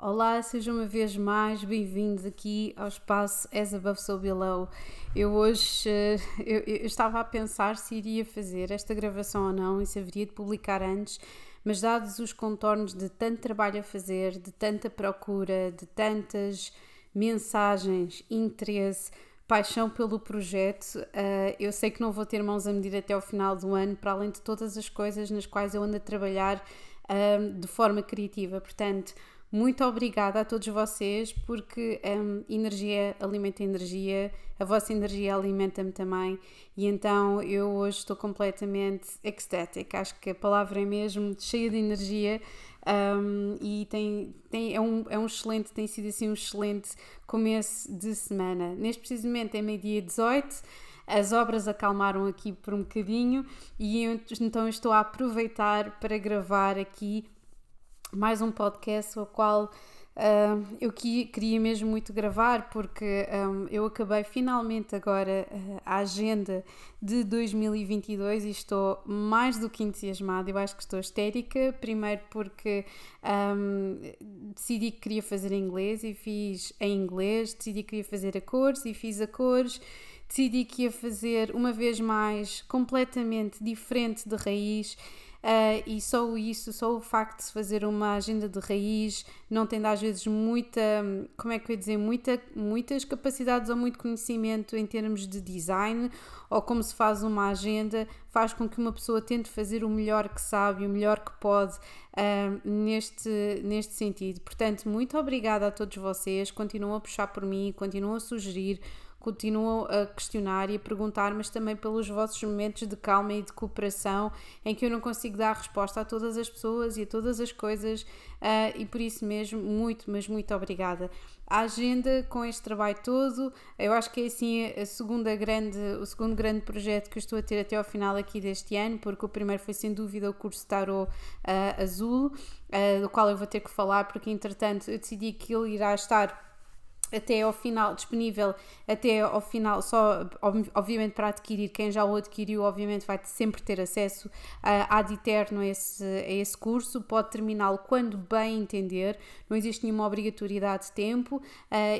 Olá, sejam uma vez mais bem-vindos aqui ao espaço As Above So Below. Eu hoje eh, eu, eu, estava a pensar se iria fazer esta gravação ou não e se haveria de publicar antes, mas dados os contornos de tanto trabalho a fazer, de tanta procura, de tantas mensagens, interesse, paixão pelo projeto, uh, eu sei que não vou ter mãos a medir até ao final do ano, para além de todas as coisas nas quais eu ando a trabalhar uh, de forma criativa. Portanto, muito obrigada a todos vocês porque um, energia alimenta energia, a vossa energia alimenta-me também e então eu hoje estou completamente ecstatic. Acho que a palavra é mesmo cheia de energia um, e tem, tem, é, um, é um excelente, tem sido assim um excelente começo de semana. Neste precisamente é meio-dia 18 as obras acalmaram aqui por um bocadinho e eu, então estou a aproveitar para gravar aqui mais um podcast, o qual uh, eu queria mesmo muito gravar, porque um, eu acabei finalmente agora uh, a agenda de 2022 e estou mais do que entusiasmada. Eu acho que estou histérica, primeiro porque um, decidi que queria fazer em inglês e fiz em inglês, decidi que queria fazer a cores e fiz a cores decidi que ia fazer uma vez mais completamente diferente de raiz Uh, e só isso, só o facto de se fazer uma agenda de raiz, não tendo às vezes muita, como é que eu ia dizer, muita, muitas capacidades ou muito conhecimento em termos de design, ou como se faz uma agenda, faz com que uma pessoa tente fazer o melhor que sabe, o melhor que pode uh, neste, neste sentido. Portanto, muito obrigada a todos vocês, continuam a puxar por mim, continuam a sugerir continuam a questionar e a perguntar, mas também pelos vossos momentos de calma e de cooperação em que eu não consigo dar resposta a todas as pessoas e a todas as coisas uh, e por isso mesmo muito, mas muito obrigada. A agenda com este trabalho todo, eu acho que é assim a segunda grande, o segundo grande projeto que eu estou a ter até ao final aqui deste ano, porque o primeiro foi sem dúvida o curso Tarot uh, Azul, uh, do qual eu vou ter que falar, porque entretanto eu decidi que ele irá estar até ao final, disponível até ao final, só obviamente para adquirir, quem já o adquiriu obviamente vai sempre ter acesso a, ad eterno a esse, a esse curso, pode terminá-lo quando bem entender, não existe nenhuma obrigatoriedade de tempo uh,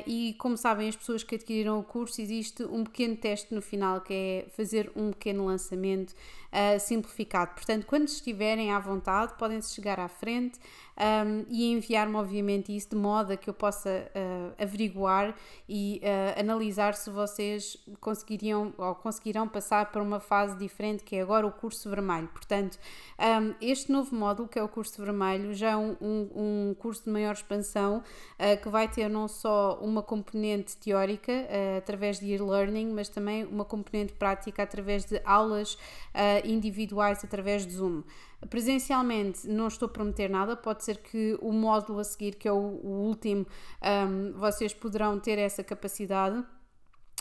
e como sabem as pessoas que adquiriram o curso existe um pequeno teste no final que é fazer um pequeno lançamento uh, simplificado, portanto quando estiverem à vontade podem-se chegar à frente um, e enviar-me, obviamente, isso de modo a que eu possa uh, averiguar e uh, analisar se vocês conseguiriam ou conseguirão passar para uma fase diferente que é agora o curso vermelho. Portanto, um, este novo módulo, que é o curso vermelho, já é um, um, curso de maior expansão uh, que vai ter não só uma componente teórica através de e-learning, mas também uma componente prática através de aulas individuais através de Zoom. Presencialmente não estou a prometer nada, pode ser que o módulo a seguir, que é o, o último, um, vocês poderão ter essa capacidade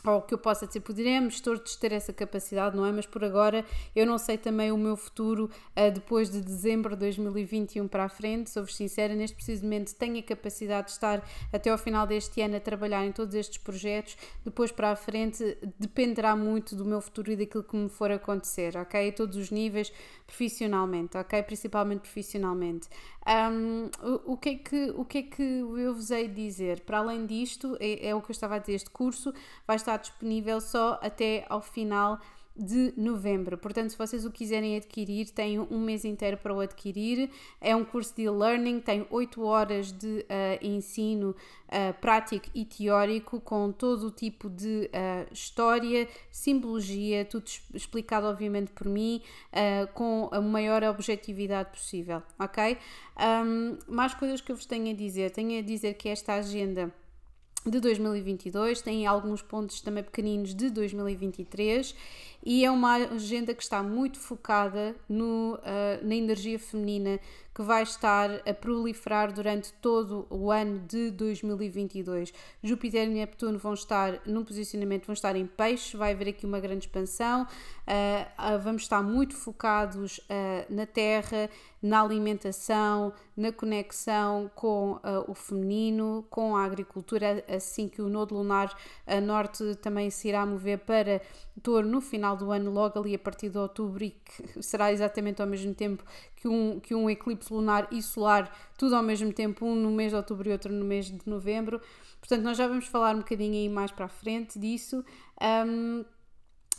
ou que eu possa dizer, poderemos todos ter essa capacidade, não é? Mas por agora eu não sei também o meu futuro uh, depois de dezembro de 2021 para a frente, sou-vos sincera, neste preciso momento tenho a capacidade de estar até ao final deste ano a trabalhar em todos estes projetos, depois para a frente dependerá muito do meu futuro e daquilo que me for acontecer, ok? A todos os níveis, profissionalmente, ok? Principalmente profissionalmente. Um, o, o, que é que, o que é que eu vos hei dizer? Para além disto, é, é o que eu estava a dizer, este curso vai estar disponível só até ao final de novembro. Portanto, se vocês o quiserem adquirir, têm um mês inteiro para o adquirir. É um curso de e-learning, tem 8 horas de uh, ensino uh, prático e teórico, com todo o tipo de uh, história, simbologia, tudo explicado, obviamente, por mim, com a maior objetividade possível, ok? Um, mais coisas que eu vos tenho a dizer. Tenho a dizer que esta agenda de 2022, tem alguns pontos também pequeninos de 2023 e é uma agenda que está muito focada no, uh, na energia feminina que vai estar a proliferar durante todo o ano de 2022. Júpiter e Neptuno vão estar num posicionamento, vão estar em peixe, vai haver aqui uma grande expansão, uh, vamos estar muito focados uh, na terra, na alimentação, na conexão com uh, o feminino, com a agricultura, assim que o nodo lunar a norte também se irá mover para Touro no final do ano, logo ali a partir de outubro, e que será exatamente ao mesmo tempo que um, que um eclipse lunar e solar, tudo ao mesmo tempo, um no mês de outubro e outro no mês de novembro. Portanto, nós já vamos falar um bocadinho aí mais para a frente disso. Um,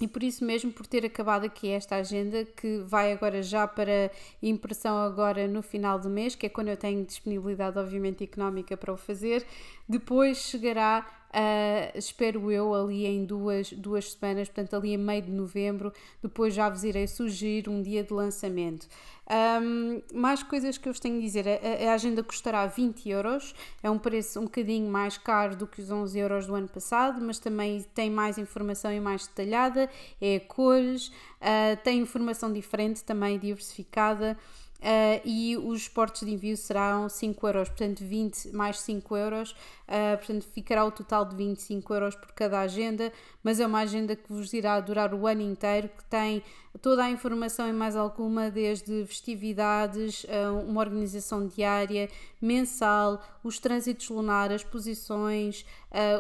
e por isso mesmo, por ter acabado aqui esta agenda, que vai agora já para impressão agora no final do mês, que é quando eu tenho disponibilidade, obviamente, económica para o fazer, depois chegará Uh, espero eu, ali em duas, duas semanas, portanto, ali em meio de novembro. Depois já vos irei sugerir um dia de lançamento. Um, mais coisas que eu vos tenho a dizer: a, a, agenda custará 20 euros, é um preço um bocadinho mais caro do que os 11 euros do ano passado, mas também tem mais informação e mais detalhada. É cores, uh, tem informação diferente, também diversificada. Uh, e os portos de envio serão 5 euros, portanto 20 mais 5 euros, uh, portanto ficará o total de 25 euros por cada agenda, mas é uma agenda que vos irá durar o ano inteiro, que tem toda a informação e mais alguma, desde festividades, uh, uma organização diária, mensal, os trânsitos lunares, posições,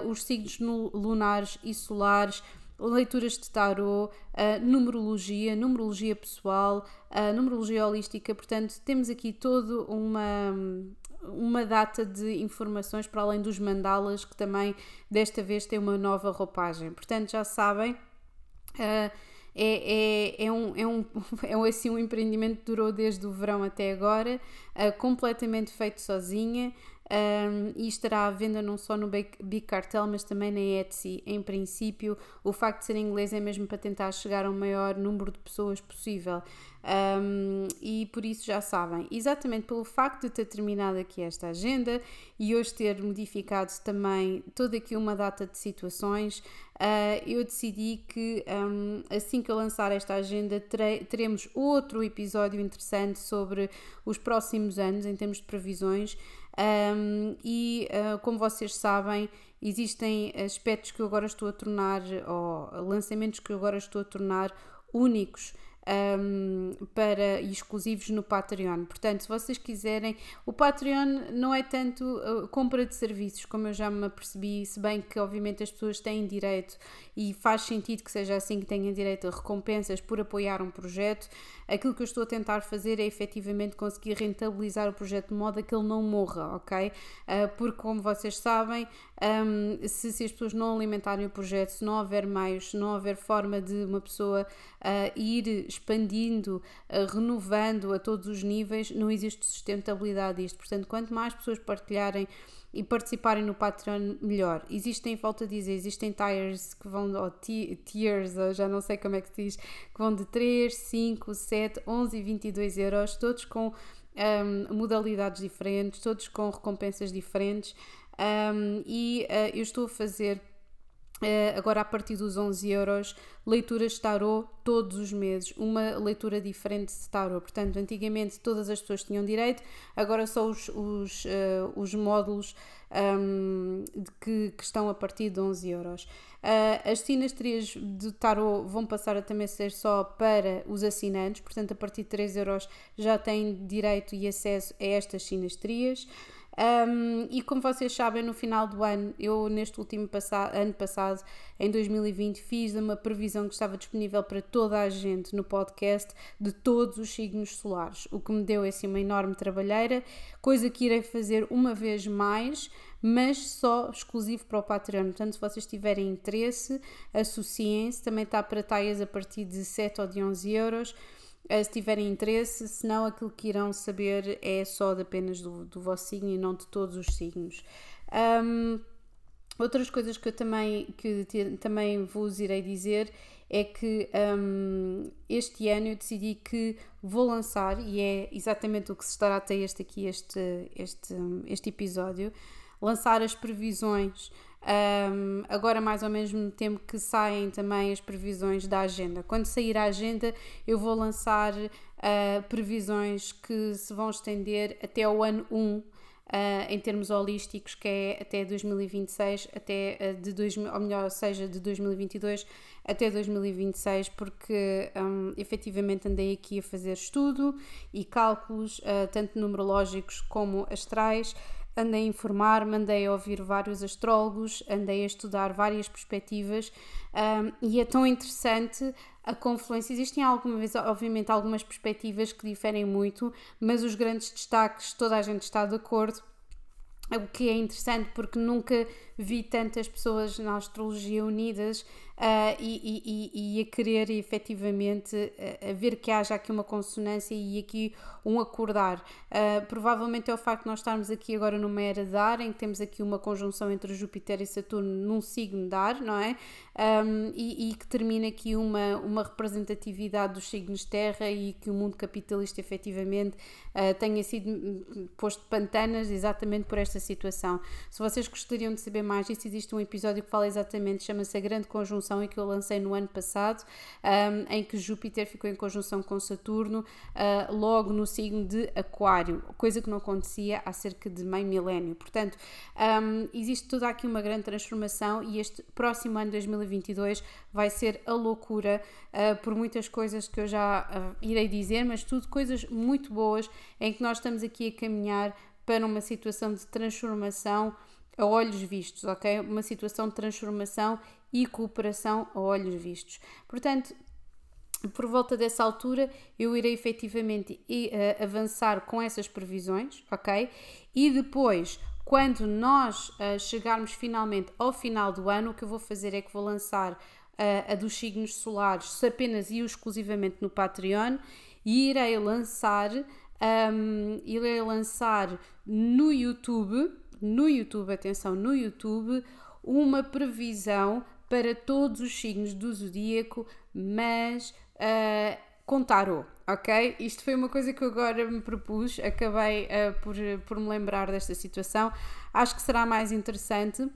os signos lunares e solares, leituras de uh, numerologia, numerologia pessoal, numerologia holística. Portanto, temos aqui toda uma, uma data de informações para além dos mandalas, que também desta vez tem uma nova roupagem. Portanto, já sabem. É, é, é, um, é, um, é assim um empreendimento que durou desde o verão até agora, uh, completamente feito sozinha. Um, e estará à venda não só no Big Cartel, mas também na Etsy. Em princípio, o facto de ser inglês é mesmo para tentar chegar ao maior número de pessoas possível. Um, e por isso já sabem, exatamente pelo facto de ter terminado aqui esta agenda e hoje ter modificado também toda aqui uma data de situações, uh, eu decidi que um, assim que eu lançar esta agenda teremos outro episódio interessante sobre os próximos anos em termos de previsões. Um, e uh, como vocês sabem, existem aspectos que eu agora estou a tornar, ou lançamentos que eu agora estou a tornar únicos um, para exclusivos no Patreon. Portanto, se vocês quiserem, o Patreon não é tanto uh, compra de serviços, como eu já me apercebi, se bem que obviamente as pessoas têm direito e faz sentido que seja assim que tenham direito a recompensas por apoiar um projeto. Aquilo que eu estou a tentar fazer é efetivamente conseguir rentabilizar o projeto de modo a que ele não morra, ok? Uh, porque, como vocês sabem, um, se, se, as pessoas não alimentarem o projeto, se não houver meios, se não houver forma de uma pessoa uh, ir expandindo, uh, renovando a todos os níveis, não existe sustentabilidade disto. Portanto, quanto mais pessoas partilharem e participarem no Patreon, melhor. Existem, volto a dizer, existem tiers que vão, ou tiers, ou já não sei como é que se diz, que vão de 3, 5, 7, 11 e 22 euros, todos com um, modalidades diferentes, todos com recompensas diferentes. Um, e uh, eu estou a fazer Uh, agora a partir dos 11 euros, leituras de tarot todos os meses, uma leitura diferente de tarot. Portanto, antigamente todas as pessoas tinham direito, agora só os, os, uh, os módulos um, que, que, estão a partir de 11 euros. Uh, as sinastrias de tarot vão passar a também ser só para os assinantes, portanto, a partir de 3 euros já têm direito e acesso a estas sinastrias. Um, e como vocês sabem, no final do ano, eu neste último ano passado, em 2020, fiz uma previsão que estava disponível para toda a gente no podcast de todos os signos solares, o que me deu assim uma enorme trabalheira, coisa que irei fazer uma vez mais, mas só exclusivo para o Patreon. Portanto, se vocês tiverem interesse, associem-se, também está para taias a partir de 7 ou de 11 euros. Eh, se tiverem interesse, senão aquilo que irão saber é só de apenas do, do vosso signo e não de todos os signos. Um, outras coisas que eu também, que te, também vos irei dizer é que um, este ano eu decidi que vou lançar, e é exatamente o que se estará até este aqui, este, este, este episódio, lançar as previsões um, agora, mais ao mesmo tempo que saem também as previsões da agenda. Quando sair a agenda, eu vou lançar uh, previsões que se vão estender até o ano 1. Uh, em termos holísticos, que é até 2026, até uh, de dois, ou melhor, seja, de 2022 até 2026, porque um, efetivamente andei aqui a fazer estudo e cálculos, uh, tanto numerológicos como astrais, andei a informar, mandei a ouvir vários astrólogos, andei a estudar várias perspectivas um, e é tão interessante a confluência. Existem algumas, obviamente, algumas perspectivas que diferem muito, mas os grandes destaques toda a gente está de acordo. O que é interessante porque nunca vi tantas pessoas na astrologia unidas uh, e, e, e, a querer efetivamente uh, a ver que haja aqui uma consonância e aqui um acordar. Uh, provavelmente é o facto de nós estarmos aqui agora numa era de ar, em que temos aqui uma conjunção entre Júpiter e Saturno num signo de ar, não é? Um, e, e, que termina aqui uma, uma representatividade dos signos terra e que o mundo capitalista efetivamente tenha sido hum, posto pantanas exatamente por esta situação. Se vocês gostariam de saber mais disso, existe um episódio que fala exatamente, chama-se A Grande Conjunção e que eu lancei no ano passado, um, em que Júpiter ficou em conjunção com Saturno, uh, logo no signo de Aquário, coisa que não acontecia há cerca de meio milénio. Portanto, um, existe toda aqui uma grande transformação e este próximo ano 2022 vai ser a loucura uh, por muitas coisas que eu já uh, irei dizer, mas tudo coisas muito boas em que nós estamos aqui a caminhar para uma situação de transformação a olhos vistos, ok? Uma situação de transformação e cooperação a olhos vistos. Portanto, por volta dessa altura, eu irei efetivamente uh, avançar com essas previsões, ok? E depois, quando nós uh, chegarmos finalmente ao final do ano, o que eu vou fazer é que vou lançar uh, a dos signos solares apenas e exclusivamente no Patreon e irei lançar, um, irei lançar no YouTube, no YouTube, atenção, no YouTube, uma previsão para todos os signos do zodíaco, mas uh, com ok? Isto foi uma coisa que eu agora me propus, acabei uh, por, por me lembrar desta situação. Acho que será mais interessante.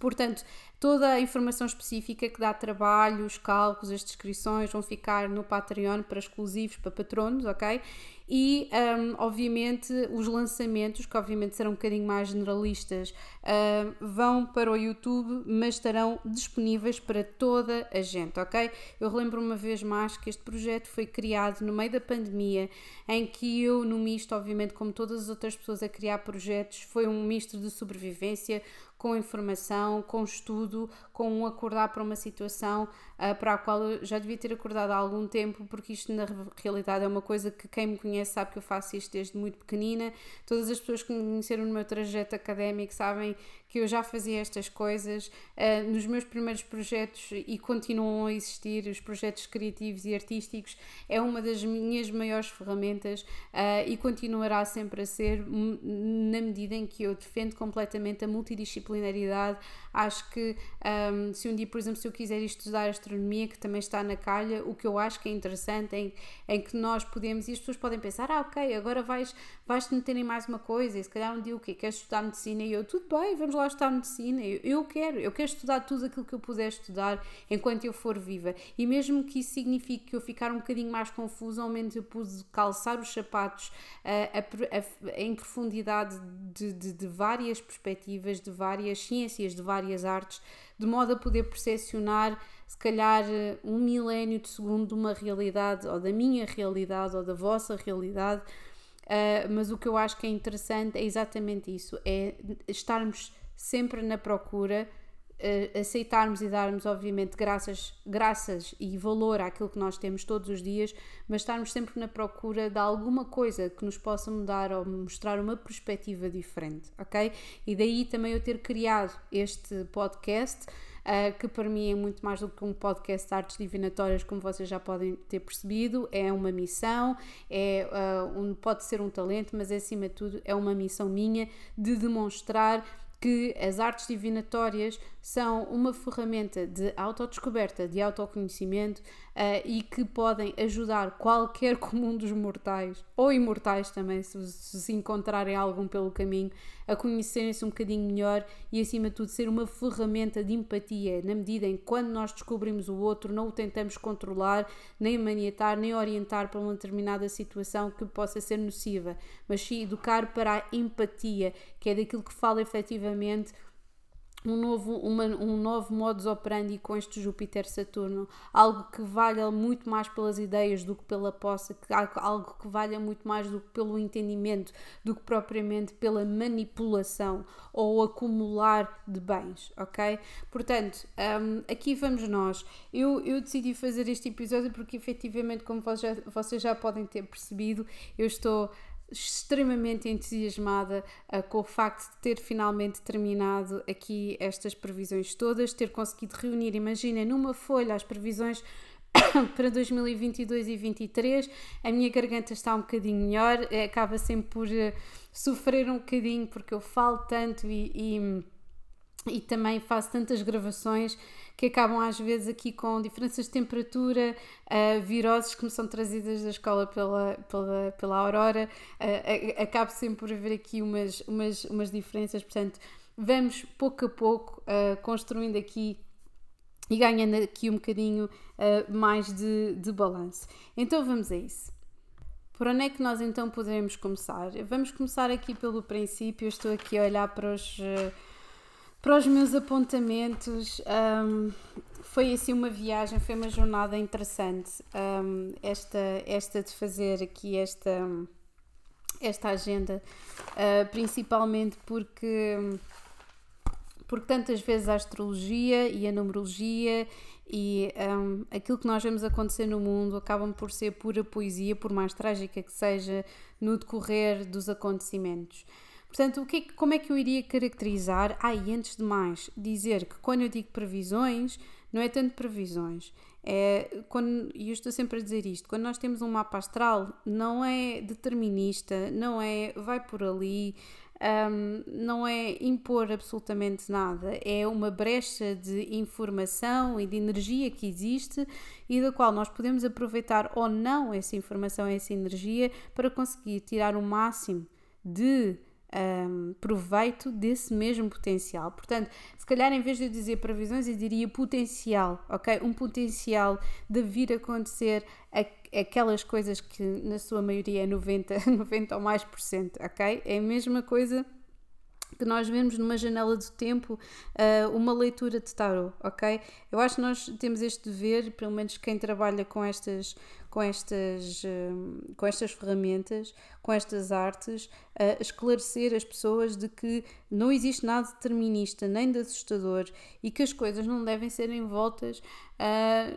Portanto, toda a informação específica que dá trabalho, os cálculos, as descrições vão ficar no Patreon para exclusivos, para patronos, ok? E um, obviamente os lançamentos, que obviamente serão um bocadinho mais generalistas, uh, vão para o YouTube, mas estarão disponíveis para toda a gente, ok? Eu relembro uma vez mais que este projeto foi criado no meio da pandemia, em que eu, no misto, obviamente, como todas as outras pessoas a criar projetos, foi um misto de sobrevivência, com informação, com estudo, com um acordar para uma situação uh, para a qual eu já devia ter acordado há algum tempo, porque isto na realidade é uma coisa que quem me conhece sabe que eu faço isto desde muito pequenina. Todas as pessoas que me conheceram no meu trajeto académico sabem que eu já fazia estas coisas uh, nos meus primeiros projetos e continuam a existir, os projetos criativos e artísticos, é uma das minhas maiores ferramentas uh, e continuará sempre a ser na medida em que eu defendo completamente a multidisciplinaridade. Acho que um, se um dia, por exemplo, se eu quiser estudar astronomia, que também está na calha, o que eu acho que é interessante em, em que nós podemos, e as pessoas podem pensar, ah, ok, agora vais, vais te meter em mais uma coisa, e se calhar um dia o quê? Queres estudar medicina? E eu, tudo bem, vamos lá estudar medicina, eu, eu quero, eu quero estudar tudo aquilo que eu puder estudar enquanto eu for viva. E mesmo que isso signifique que eu ficar um bocadinho mais confusa, ao menos eu pude calçar os sapatos uh, a, a, em profundidade de, de, de várias perspectivas, de várias ciências, de várias artes, de modo a poder percepcionar se calhar um milénio de segundo de uma realidade, ou da minha realidade, ou da vossa realidade. Uh, mas o que eu acho que é interessante é exatamente isso: é estarmos sempre na procura, uh, aceitarmos e darmos, obviamente, graças, graças e valor àquilo que nós temos todos os dias, mas estarmos sempre na procura de alguma coisa que nos possa mudar ou mostrar uma perspectiva diferente, ok? E daí também eu ter criado este podcast. Uh, que para mim é muito mais do que um podcast de artes divinatórias, como vocês já podem ter percebido, é uma missão, é, uh, um, pode ser um talento, mas acima de tudo é uma missão minha de demonstrar que as artes divinatórias são uma ferramenta de autodescoberta, de autoconhecimento uh, e que podem ajudar qualquer comum dos mortais, ou imortais também, se, se encontrarem algum pelo caminho, a conhecerem-se um bocadinho melhor e, acima de tudo, ser uma ferramenta de empatia, na medida em que, quando nós descobrimos o outro, não o tentamos controlar, nem maniatar, nem orientar para uma determinada situação que possa ser nociva, mas sim educar para a empatia, que é daquilo que fala efetivamente um novo, uma, um novo modus operandi com este Júpiter-Saturno, algo que valha muito mais pelas ideias do que pela posse, algo que valha muito mais do que pelo entendimento, do que propriamente pela manipulação ou acumular de bens, ok? Portanto, um, aqui vamos nós. Eu, eu decidi fazer este episódio porque, efetivamente, como vocês já, vocês já podem ter percebido, eu estou extremamente entusiasmada uh, com o facto de ter finalmente terminado aqui estas previsões todas, ter conseguido reunir, imaginem, numa folha as previsões para 2022 e 2023. A minha garganta está um bocadinho melhor, acaba sempre por uh, sofrer um bocadinho porque eu falo tanto e, e e também faço tantas gravações que acabam às vezes aqui com diferenças de temperatura, uh, viroses que me são trazidas da escola pela, pela, pela Aurora, uh, acabo sempre por haver aqui umas, umas, umas diferenças, portanto vamos pouco a pouco uh, construindo aqui e ganhando aqui um bocadinho uh, mais de, de balanço. Então vamos a isso. Por onde é que nós então podemos começar? Vamos começar aqui pelo princípio. Eu estou aqui a olhar para os, para os meus apontamentos. Um, foi assim uma viagem, foi uma jornada interessante. Um, esta, esta de fazer aqui esta, esta agenda, uh, principalmente porque porque tantas vezes a astrologia e a numerologia e um, aquilo que nós vemos acontecer no mundo acabam por ser pura poesia, por mais trágica que seja, no decorrer dos acontecimentos. Portanto, o que, é como é que eu iria caracterizar? Ah, e antes de mais, dizer que quando eu digo previsões, não é tanto previsões. É, quando, e eu estou sempre a dizer isto, quando nós temos um mapa astral, não é determinista, não é vai por ali, um, não é impor absolutamente nada, é uma brecha de informação e de energia que existe e da qual nós podemos aproveitar ou não essa informação, essa energia para conseguir tirar o máximo de um, proveito desse mesmo potencial. Portanto, se calhar em vez de eu dizer previsões, eu diria potencial, ok? Um potencial de vir acontecer aquelas coisas que na sua maioria é 90, 90 ou mais por cento, ok? É a mesma coisa que nós vemos numa janela do tempo uh, uma leitura de tarot, ok? Eu acho que nós temos este dever, pelo menos quem trabalha com estas, com estas, uh, com estas ferramentas, com estas artes, uh, esclarecer as pessoas de que não existe nada determinista nem de assustador e que as coisas não devem ser envoltas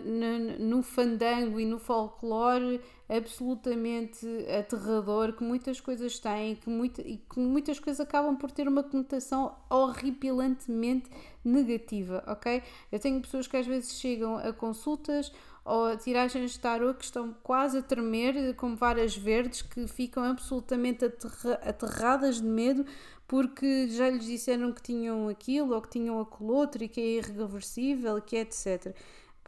no, no fandango e no folclore absolutamente aterrador que muitas coisas têm que muita, e que muitas coisas acabam por ter uma conotação horripilantemente negativa, ok? Eu tenho pessoas que às vezes chegam a consultas ou tiragens de tarot que estão quase a tremer, com várias verdes que ficam absolutamente aterra aterradas de medo porque já lhes disseram que tinham aquilo ou que tinham aquilo outro e que é irreversível, que é etc.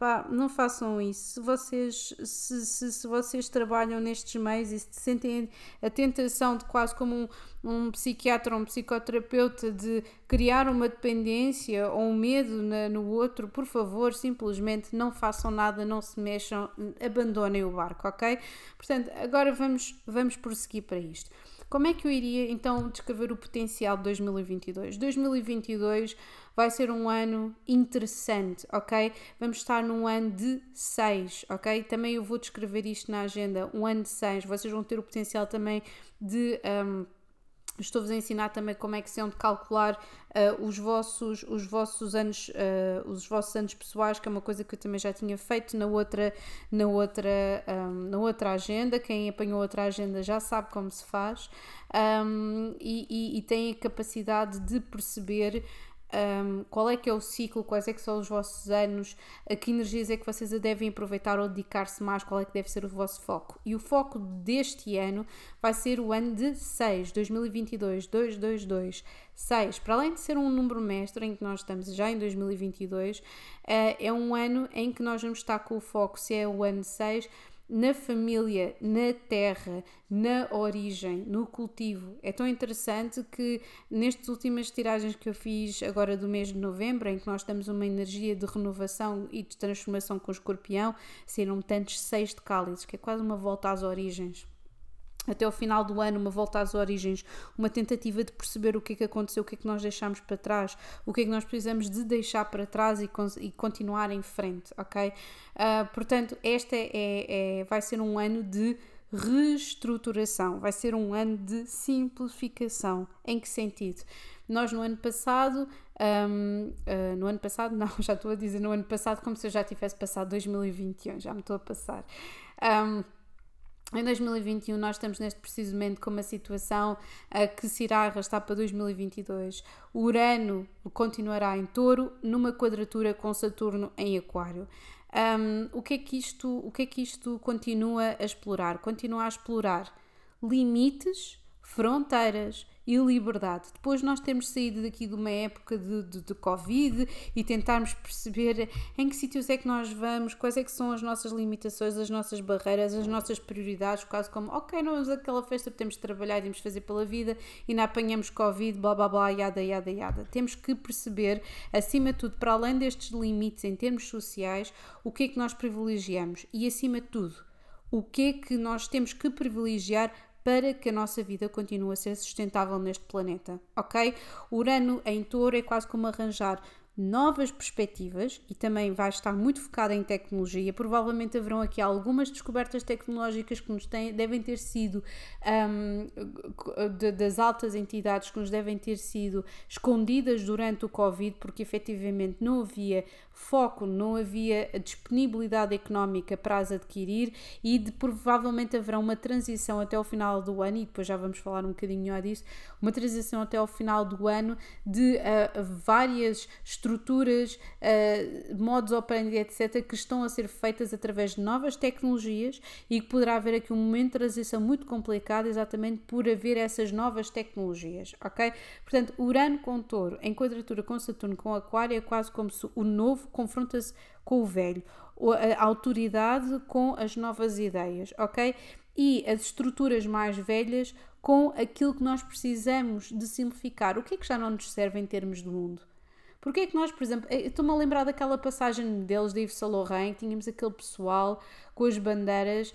Pá, não façam isso. Se vocês, se, se, se, vocês trabalham nestes meios e se sentem a tentação de quase como um, um psiquiatra ou um psicoterapeuta de criar uma dependência ou um medo na, no outro, por favor, simplesmente não façam nada, não se mexam, abandonem o barco, ok? Portanto, agora vamos, vamos prosseguir para isto. Como é que eu iria então descrever o potencial de 2022? 2022 vai ser um ano interessante, ok? Vamos estar num ano de 6, ok? Também eu vou descrever isto na agenda, um ano de 6. Vocês vão ter o potencial também de. Um, Estou-vos a ensinar também como é que se de calcular uh, os, vossos, os vossos anos uh, os vossos anos pessoais, que é uma coisa que eu também já tinha feito na outra, na outra, um, na outra agenda. Quem apanhou outra agenda já sabe como se faz um, e, e, e tem a capacidade de perceber um, qual é que é o ciclo, quais é que são os vossos anos, a que energias é que vocês devem aproveitar ou dedicar-se mais, qual é que deve ser o vosso foco. E o foco deste ano vai ser o ano de 6, 2022, 222. 6, para além de ser um número mestre em que nós estamos já em 2022, eh, é um ano em que nós vamos estar com o foco, se é o ano 6, na família, na terra, na origem, no cultivo. É tão interessante que nestas últimas tiragens que eu fiz agora do mês de novembro, em que nós temos uma energia de renovação e de transformação com o escorpião, saíram tantos seis de cálices, que é quase uma volta às origens. Até ao final do ano, uma volta às origens, uma tentativa de perceber o que é que aconteceu, o que é que nós deixamos para trás, o que é que nós precisamos de deixar para trás e, e continuar em frente, ok? Uh, portanto, este é, é, é, vai ser um ano de reestruturação, vai ser um ano de simplificação. Em que sentido? Nós no ano passado, um, uh, ah, no ano passado, não, já estou a dizer no ano passado como se eu já tivesse passado 2021, já me estou a passar. Um, em 2021 nós estamos neste preciso momento com uma situação uh, que se irá arrastar para 2022. O Urano continuará em touro, numa quadratura com Saturno em aquário. Um, o, que é que isto, o que é que isto continua a explorar? Continua a explorar limites, fronteiras, e liberdade. Depois nós temos saído daqui de uma época de, de, de, Covid e tentarmos perceber em que sítios é que nós vamos, quais é que são as nossas limitações, as nossas barreiras, as nossas prioridades, quase como, ok, não vamos àquela festa, temos de trabalhar e temos de fazer pela vida e não apanhamos Covid, blá blá blá, yada yada yada. Temos que perceber, acima de tudo, para além destes limites em termos sociais, o que é que nós privilegiamos e acima de tudo, o que é que nós temos que privilegiar para que a nossa vida continue a ser sustentável neste planeta, ok? Urano em touro é quase como arranjar novas perspectivas e também vai estar muito focada em tecnologia. Provavelmente haverão aqui algumas descobertas tecnológicas que nos têm, devem ter sido um, de, das altas entidades que nos devem ter sido escondidas durante o Covid, porque efetivamente não havia foco, não havia disponibilidade económica para as adquirir e de, provavelmente haverá uma transição até o final do ano, e depois já vamos falar um bocadinho melhor disso, uma transição até ao final do ano de uh, várias estruturas, uh, modos operandi, etc., que estão a ser feitas através de novas tecnologias e que poderá haver aqui um momento de transição muito complicado exatamente por haver essas novas tecnologias, ok? Portanto, Urano com Touro, em quadratura com Saturno com Aquário, é quase como se o novo confronta-se com o velho, a autoridade com as novas ideias, ok? E as estruturas mais velhas com aquilo que nós precisamos de simplificar. O que é que já não nos serve em termos do mundo? Porque é que nós, por exemplo, estou-me a lembrar daquela passagem deles, de Yves Saint Laurent, tínhamos aquele pessoal com as bandeiras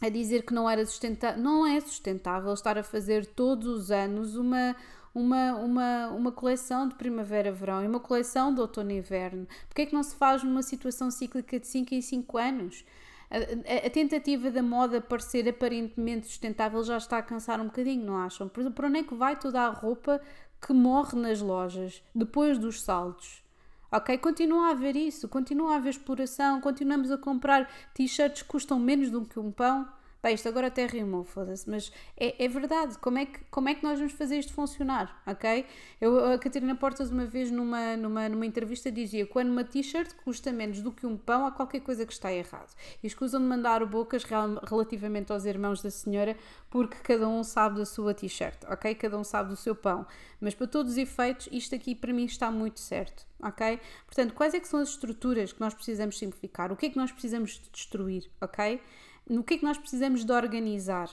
a dizer que não era sustentável, não é sustentável estar a fazer todos os anos uma, uma, uma, uma coleção de primavera-verão e uma coleção de outono e inverno. Porque é que não se faz numa situação cíclica de 5 em 5 anos? A, a, tentativa da moda parecer aparentemente sustentável já está a cansar um bocadinho, não acham? Por, por onde é que vai toda a roupa que morre nas lojas depois dos saltos. Ok? Continua a haver isso, continua a haver exploração, continuamos a comprar t-shirts que custam menos do que um pão. Bem, isto agora até rimou, foda-se, mas é, é, verdade. Como é, que, como é que nós vamos fazer isto funcionar, ok? Eu, a Catarina Portas, uma vez numa, numa, numa entrevista, dizia: quando uma t-shirt custa menos do que um pão, há qualquer coisa que está errado. E escusam de mandar bocas relativamente aos irmãos da senhora, porque cada um sabe da sua t-shirt, ok? Cada um sabe do seu pão. Mas para todos os efeitos, isto aqui para mim está muito certo, ok? Portanto, quais é que são as estruturas que nós precisamos simplificar? O que é que nós precisamos destruir, ok? No que é que nós precisamos de organizar.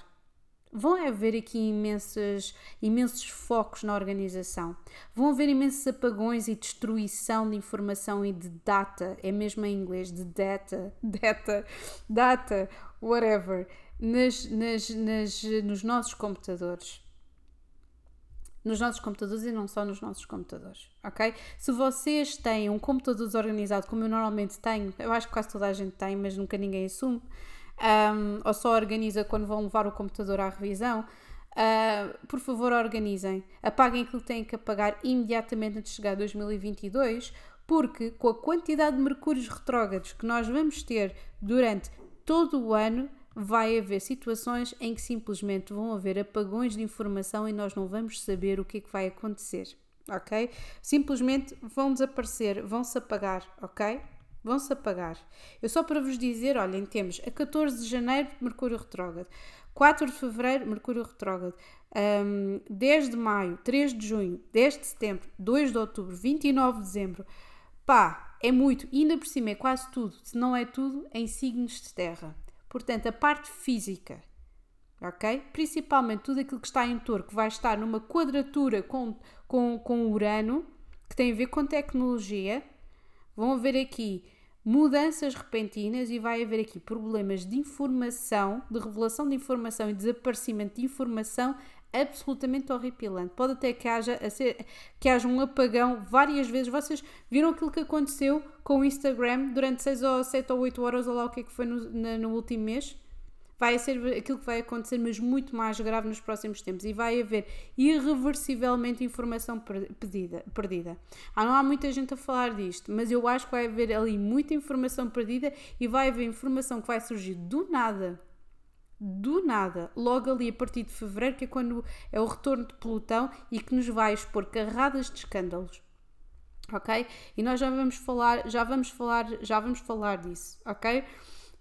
Vão haver aqui imensos, imensos focos na organização. Vão haver imensos apagões e destruição de informação e de data, é mesmo em inglês, de data, data, data, whatever, nas, nas, nas, nos nossos computadores. Nos nossos computadores e não só nos nossos computadores, ok? Se vocês têm um computador desorganizado, como eu normalmente tenho, eu acho que quase toda a gente tem, mas nunca ninguém assume, um, ou só organiza quando vão levar o computador à revisão, uh, por favor organizem. Apaguem aquilo que têm que apagar imediatamente antes de chegar a 2022, porque com a quantidade de mercúrios retrógrados que nós vamos ter durante todo o ano, vai haver situações em que simplesmente vão haver apagões de informação e nós não vamos saber o que é que vai acontecer, ok? Simplesmente vão desaparecer, vão se apagar, ok? Vão-se apagar. Eu só para vos dizer, olhem, temos a 14 de janeiro, Mercúrio retrógrado, 4 de fevereiro, Mercúrio retrógrado, um, 10 de maio, 3 de junho, 10 de setembro, 2 de outubro, 29 de dezembro. Pá, é muito, e ainda por cima é quase tudo, se não é tudo, em signos de terra. Portanto, a parte física, ok? Principalmente tudo aquilo que está em touro, que vai estar numa quadratura com, com, com Urano, que tem a ver com tecnologia, Vão ver aqui mudanças repentinas e vai haver aqui problemas de informação, de revelação de informação e desaparecimento de informação absolutamente horripilante. Pode até que haja, que haja um apagão várias vezes. Vocês viram aquilo que aconteceu com o Instagram durante 6 ou 7 ou 8 horas, ou lá o que é que foi no, no último mês? Vai ser aquilo que vai acontecer, mas muito mais grave nos próximos tempos e vai haver irreversivelmente informação perdida. perdida. Ah, não há muita gente a falar disto, mas eu acho que vai haver ali muita informação perdida e vai haver informação que vai surgir do nada. Do nada, logo ali a partir de fevereiro, que é quando é o retorno de Plutão e que nos vai expor carradas de escândalos ok? E nós já vamos falar, já vamos falar, já vamos falar disso, ok?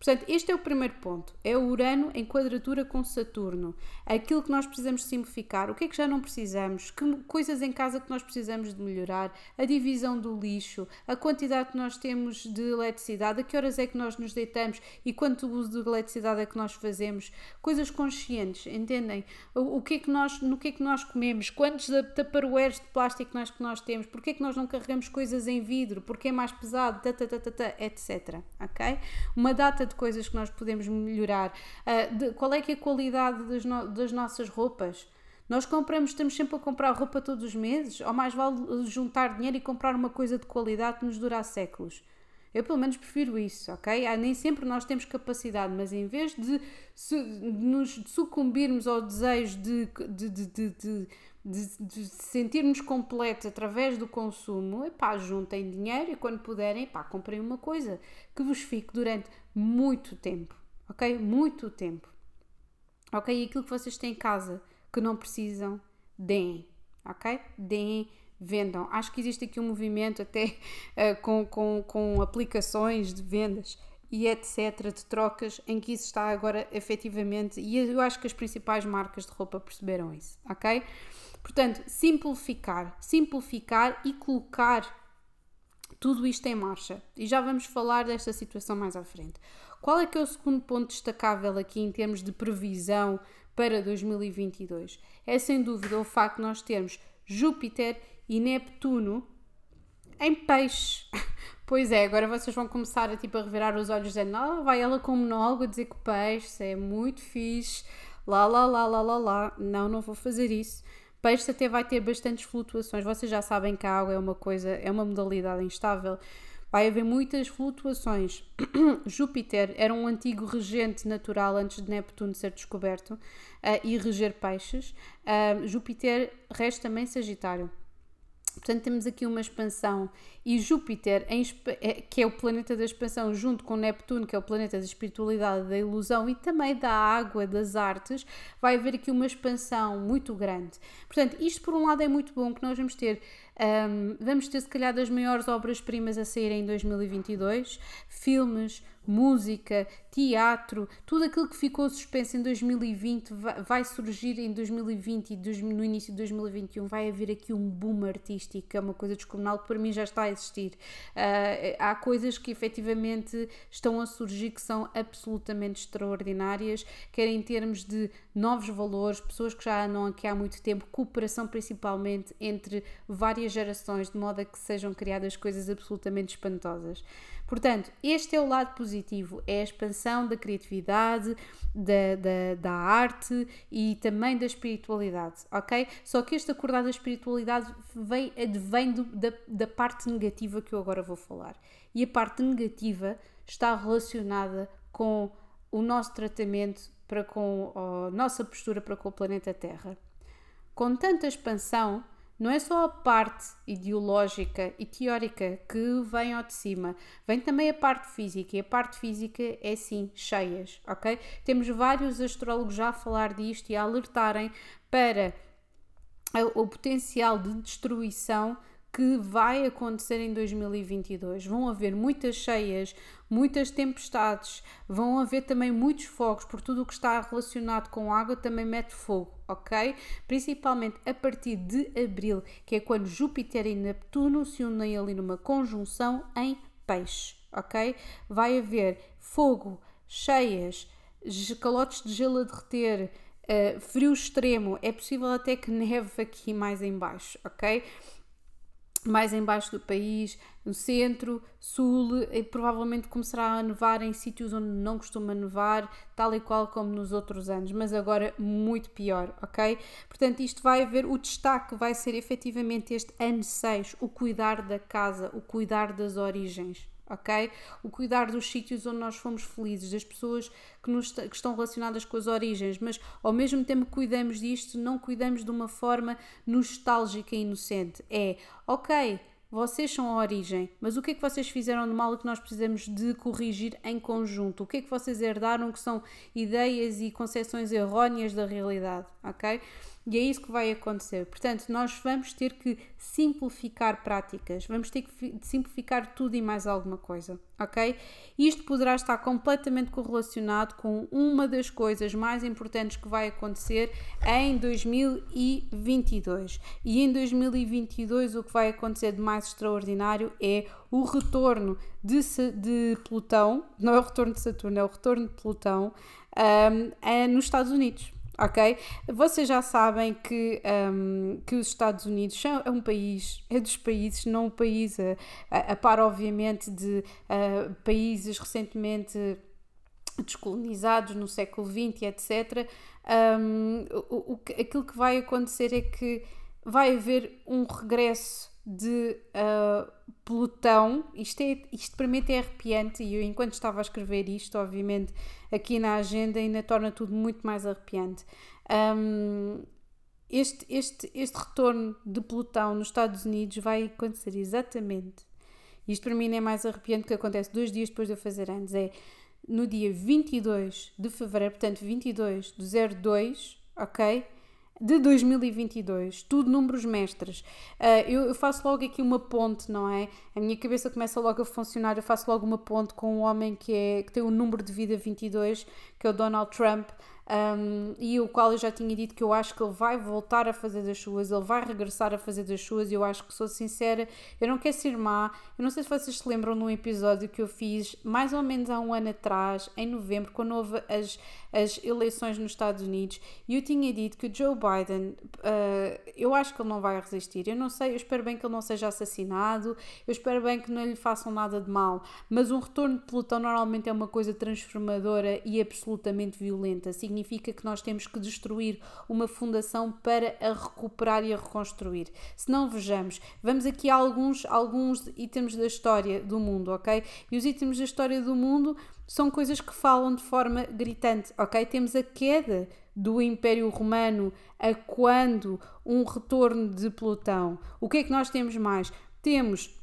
Portanto, este é o primeiro ponto. É o Urano em quadratura com Saturno. Aquilo que nós precisamos simplificar, o que é que já não precisamos, que coisas em casa que nós precisamos de melhorar, a divisão do lixo, a quantidade que nós temos de eletricidade, a que horas é que nós nos deitamos e quanto uso de eletricidade é que nós fazemos. Coisas conscientes, entendem? O, que é que nós, no que é que nós comemos, quantos taparoeiros de plástico nós, que nós temos, porque é que nós não carregamos coisas em vidro, porque é mais pesado, etc. Ok? Uma data de coisas que nós podemos melhorar. Uh, de, qual é que é a qualidade das, no, das nossas roupas? Nós compramos, estamos sempre a comprar roupa todos os meses, ou mais vale juntar dinheiro e comprar uma coisa de qualidade que nos dura há séculos. Eu pelo menos prefiro isso, ok? Ah, nem sempre nós temos capacidade, mas em vez de, nos sucumbirmos ao desejo de, de, de, de, de sentirmos completos através do consumo, epá, juntem dinheiro e quando puderem, epá, comprem uma coisa que vos fique durante muito tempo, ok? Muito tempo. Ok? E aquilo que vocês têm em casa que não precisam, deem, ok? Deem, vendam. Acho que existe aqui um movimento até uh, com, com, com aplicações de vendas e etc., de trocas, em que isso está agora efetivamente, e eu acho que as principais marcas de roupa perceberam isso, ok? Portanto, simplificar, simplificar e colocar tudo isto em marcha. E já vamos falar desta situação mais à frente. Qual é que é o segundo ponto destacável aqui em termos de previsão para 2022? É sem dúvida o facto de nós termos Júpiter e Neptuno em peixe. Pois é, agora vocês vão começar a, tipo, a revirar os olhos dizendo, ah, vai ela com monólogo a dizer que peixe é muito fixe, lá, lá, lá, lá, lá, lá. Não, não vou fazer isso. Peixe até vai ter bastantes flutuações. Vocês já sabem que a água é uma coisa, é uma modalidade instável. Vai haver muitas flutuações. Júpiter era um antigo regente natural antes de Neptuno ser descoberto uh, e reger peixes. Uh, Júpiter resta também Sagitário. Portanto, temos aqui uma expansão e Júpiter, em, é, que é o planeta da expansão, junto com Neptuno, que é o planeta da espiritualidade, da ilusão e também da água, das artes, vai haver aqui uma expansão muito grande. Portanto, isto por um lado é muito bom, que nós vamos ter um, vamos ter, se calhar, das maiores obras-primas a sair em 2022, filmes, música, teatro, tudo aquilo que ficou suspenso em 2020 vai surgir em 2020 e no início de 2021. Vai haver aqui um boom artístico, é uma coisa descomunal que para mim já está a existir. Uh, há coisas que efetivamente estão a surgir que são absolutamente extraordinárias, quer em termos de novos valores, pessoas que já andam aqui há muito tempo, cooperação principalmente entre várias gerações, de modo a que sejam criadas coisas absolutamente espantosas. Portanto, este é o lado positivo, é a expansão da criatividade, da, da, da arte e também da espiritualidade, ok? Só que este acordar da espiritualidade vem, vem do, da, da parte negativa que eu agora vou falar. E a parte negativa está relacionada com o nosso tratamento para com a nossa postura para com o planeta Terra. Com tanta expansão, não é só a parte ideológica e teórica que vem ao de cima, vem também a parte física, e a parte física é sim cheias, ok? Temos vários astrólogos já a falar disto e a alertarem para o potencial de destruição que vai acontecer em 2022. Vão haver muitas cheias, muitas tempestades, vão haver também muitos fogos, por tudo o que está relacionado com água também mete fogo, ok? Principalmente a partir de abril, que é quando Júpiter e Neptuno se unem ali numa conjunção em peixe, ok? Vai haver fogo, cheias, calotes de gelo a derreter, uh, frio extremo, é possível até que neve aqui mais em baixo, ok? Mais em baixo do país, no centro, sul, e provavelmente começará a nevar em sítios onde não costuma nevar, tal e qual como nos outros anos, mas agora muito pior, ok? Portanto, isto vai haver, o destaque vai ser efetivamente este ano 6, o cuidar da casa, o cuidar das origens, ok? O cuidar dos sítios onde nós fomos felizes, das pessoas que, nos, que estão relacionadas com as origens, mas ao mesmo tempo que cuidamos disto, não cuidamos de uma forma nostálgica e inocente. É, ok, vocês são a origem, mas o que é que vocês fizeram de mal que nós precisamos de corrigir em conjunto? O que é que vocês herdaram que são ideias e concepções erróneas da realidade, ok? E é isso que vai acontecer. Portanto, nós vamos ter que simplificar práticas, vamos ter que simplificar tudo e mais alguma coisa, ok? Isto poderá estar completamente correlacionado com uma das coisas mais importantes que vai acontecer em 2022. E em 2022 o que vai acontecer de mais extraordinário é o retorno de, de Plutão, não é o retorno de Saturno, é o retorno de Plutão um, é nos Estados Unidos ok? Vocês já sabem que, um, que os Estados Unidos são, é um país, é dos países, não um país a, a, a par, obviamente, de uh, países recentemente descolonizados no século XX, etc. Um, o, o, aquilo que vai acontecer é que vai haver um regresso de uh, Plutão. Isto, é, isto para mim é arrepiante e eu, enquanto estava a escrever isto, obviamente, aqui na agenda ainda torna tudo muito mais arrepiante. Um, este, este, este retorno de Plutão nos Estados Unidos vai acontecer exatamente. Isto para mim é mais arrepiante que acontece dois dias depois de eu fazer anos. É no dia 22 de fevereiro, portanto 22 de 02, ok? De 2022, tudo números mestres. Uh, eu, eu, faço logo aqui uma ponte, não é? A minha cabeça começa logo a funcionar, eu faço logo uma ponte com um homem que, é, que tem o número de vida 22, que é o Donald Trump um, e o qual eu já tinha dito que eu acho que ele vai voltar a fazer das suas, ele vai regressar a fazer das suas, e eu acho que sou sincera, eu não quero ser má, eu não sei se vocês se lembram de um episódio que eu fiz mais ou menos há um ano atrás, em novembro, quando houve as, as eleições nos Estados Unidos, e eu tinha dito que Joe Biden, uh, eu acho que ele não vai resistir, eu não sei, eu espero bem que ele não seja assassinado, eu espero bem que não lhe façam nada de mal, mas um retorno de Plutão normalmente é uma coisa transformadora e absolutamente violenta, significa significa que nós temos que destruir uma fundação para a recuperar e a reconstruir. Se não vejamos, vamos aqui a alguns, alguns itens da história do mundo, ok? E os itens da história do mundo são coisas que falam de forma gritante, ok? Temos a queda do Império Romano a quando um retorno de Plutão. O que é que nós temos mais? Temos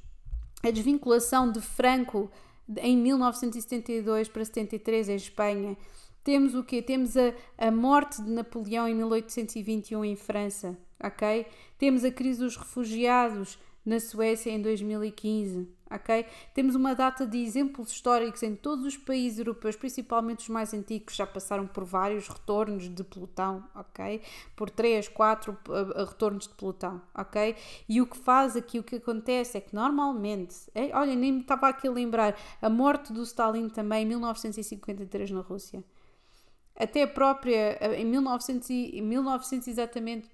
a desvinculação de Franco em 1972 para 73 em Espanha. Temos o quê? Temos a, a morte de Napoleão em 1821 em França, ok? Temos a crise dos refugiados na Suécia em 2015, ok? Temos uma data de exemplos históricos em todos os países europeus, principalmente os mais antigos, já passaram por vários retornos de Plutão, ok? Por 3, 4 uh, retornos de Plutão, ok? E o que faz aqui, o que acontece é que normalmente, é, olha, nem me estava aqui a lembrar, a morte do Stalin também em 1953 na Rússia até a própria, em 1900, em 1900 exatamente,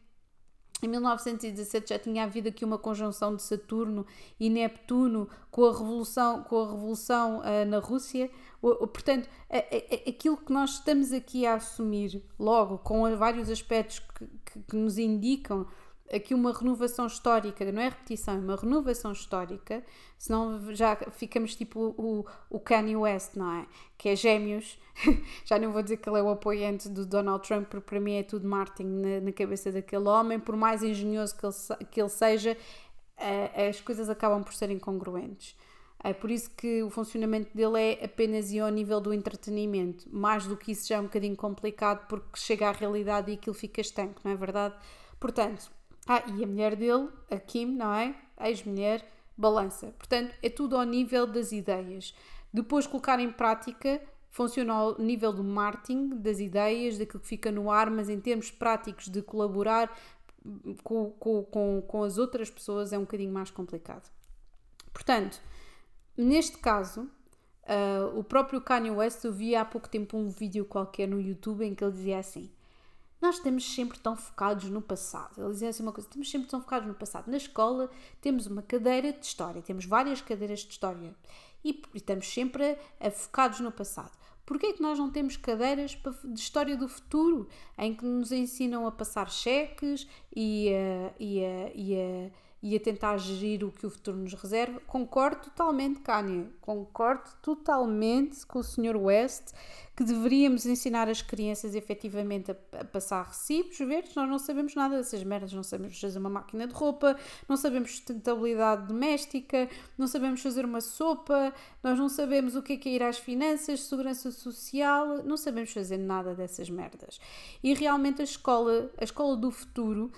em 1917 já tinha havido aqui uma conjunção de Saturno e Neptuno com a revolução, com a revolução uh, na Rússia. O, o, portanto, a, a, aquilo que nós estamos aqui a assumir logo, com vários aspectos que, que, que nos indicam aqui uma renovação histórica, não é repetição, é uma renovação histórica, senão já ficamos tipo o, o Kanye West, não é? Que é gêmeos, já não vou dizer que ele é o apoiante do Donald Trump, porque para mim é tudo marketing na, na cabeça daquele homem, por mais engenhoso que ele, que ele seja, as coisas acabam por ser incongruentes. É por isso que o funcionamento dele é apenas e ao nível do entretenimento. Mais do que isso já é um bocadinho complicado porque chega à realidade e aquilo fica estanque, não é verdade? Portanto, ah, e a mulher dele, a Kim, não é? Ex-mulher, balança. Portanto, é tudo ao nível das ideias. Depois colocar em prática funciona ao nível do marketing, das ideias, daquilo que fica no ar, mas em termos práticos de colaborar com, com, com, com as outras pessoas é um bocadinho mais complicado. Portanto, neste caso, uh, o próprio Kanye West, eu vi há pouco tempo um vídeo qualquer no YouTube em que ele dizia assim nós estamos sempre tão focados no passado. Eles dizem assim uma coisa, estamos sempre tão focados no passado. Na escola temos uma cadeira de história, temos várias cadeiras de história e, e estamos sempre a, a focados no passado. Porquê é que nós não temos cadeiras de história do futuro em que nos ensinam a passar cheques e a, e a, e a e a tentar gerir o que o futuro nos reserva. Concordo totalmente, Kanye, concordo totalmente com o Sr. West que deveríamos ensinar as crianças efetivamente a, a, passar recibos verdes. Nós não sabemos nada dessas merdas, não sabemos fazer uma máquina de roupa, não sabemos sustentabilidade doméstica, não sabemos fazer uma sopa, nós não sabemos o que é, que é ir às finanças, segurança social, não sabemos fazer nada dessas merdas. E realmente a escola, a escola do futuro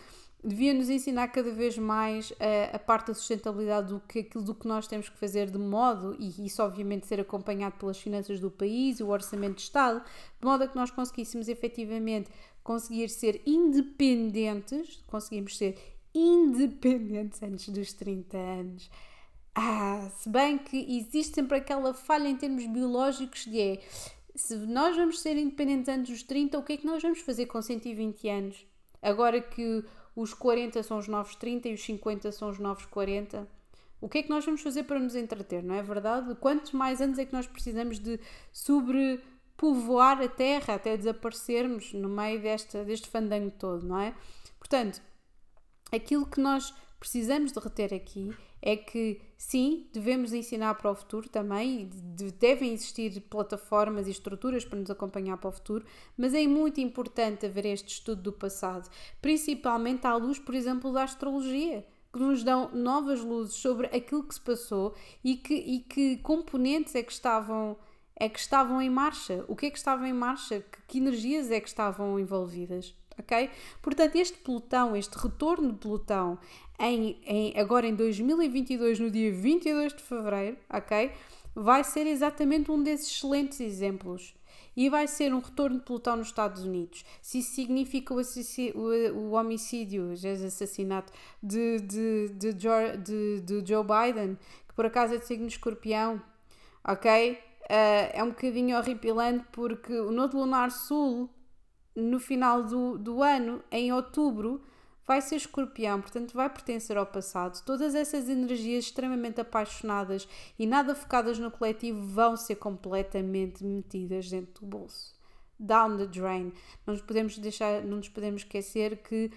devia nos ensinar cada vez mais a, a, parte da sustentabilidade do que aquilo do que nós temos que fazer de modo, e isso obviamente ser acompanhado pelas finanças do país o orçamento de Estado, de modo a que nós conseguíssemos efetivamente conseguir ser independentes, conseguimos ser independentes antes dos 30 anos. Ah, se bem que existe sempre aquela falha em termos biológicos de é, se nós vamos ser independentes antes dos 30, o que é que nós vamos fazer com 120 anos? Agora que os 40 são os novos 30 e os 50 são os novos 40. O que é que nós vamos fazer para nos entreter, não é verdade? Quantos mais anos é que nós precisamos de sobrepovoar a Terra até desaparecermos no meio desta, deste fandango todo, não é? Portanto, aquilo que nós precisamos de reter aqui é que sim, devemos ensinar para o futuro também, devem existir plataformas e estruturas para nos acompanhar para o futuro, mas é muito importante haver este estudo do passado, principalmente à luz, por exemplo, da astrologia que nos dão novas luzes sobre aquilo que se passou e que, e que componentes é que estavam é que estavam em marcha, o que é que estava em marcha, que, que energias é que estavam envolvidas ok? Portanto, este pelotão, este retorno de pelotão, em, em, agora em 2022, no dia 22 de fevereiro, ok? Vai ser exatamente um desses excelentes exemplos. E vai ser um retorno de pelotão nos Estados Unidos. Se isso significa o, o, o homicídio, o assassinato de, de, de, Joe, de, de Joe Biden, que por acaso é de signo escorpião, ok? Uh, é um bocadinho horripilante porque o Nodo Lunar Sul no final do, do ano, em outubro, vai ser escorpião, portanto vai pertencer ao passado. Todas essas energias extremamente apaixonadas e nada focadas no coletivo vão ser completamente metidas dentro do bolso. Down the drain. Não nos podemos deixar, não nos podemos esquecer que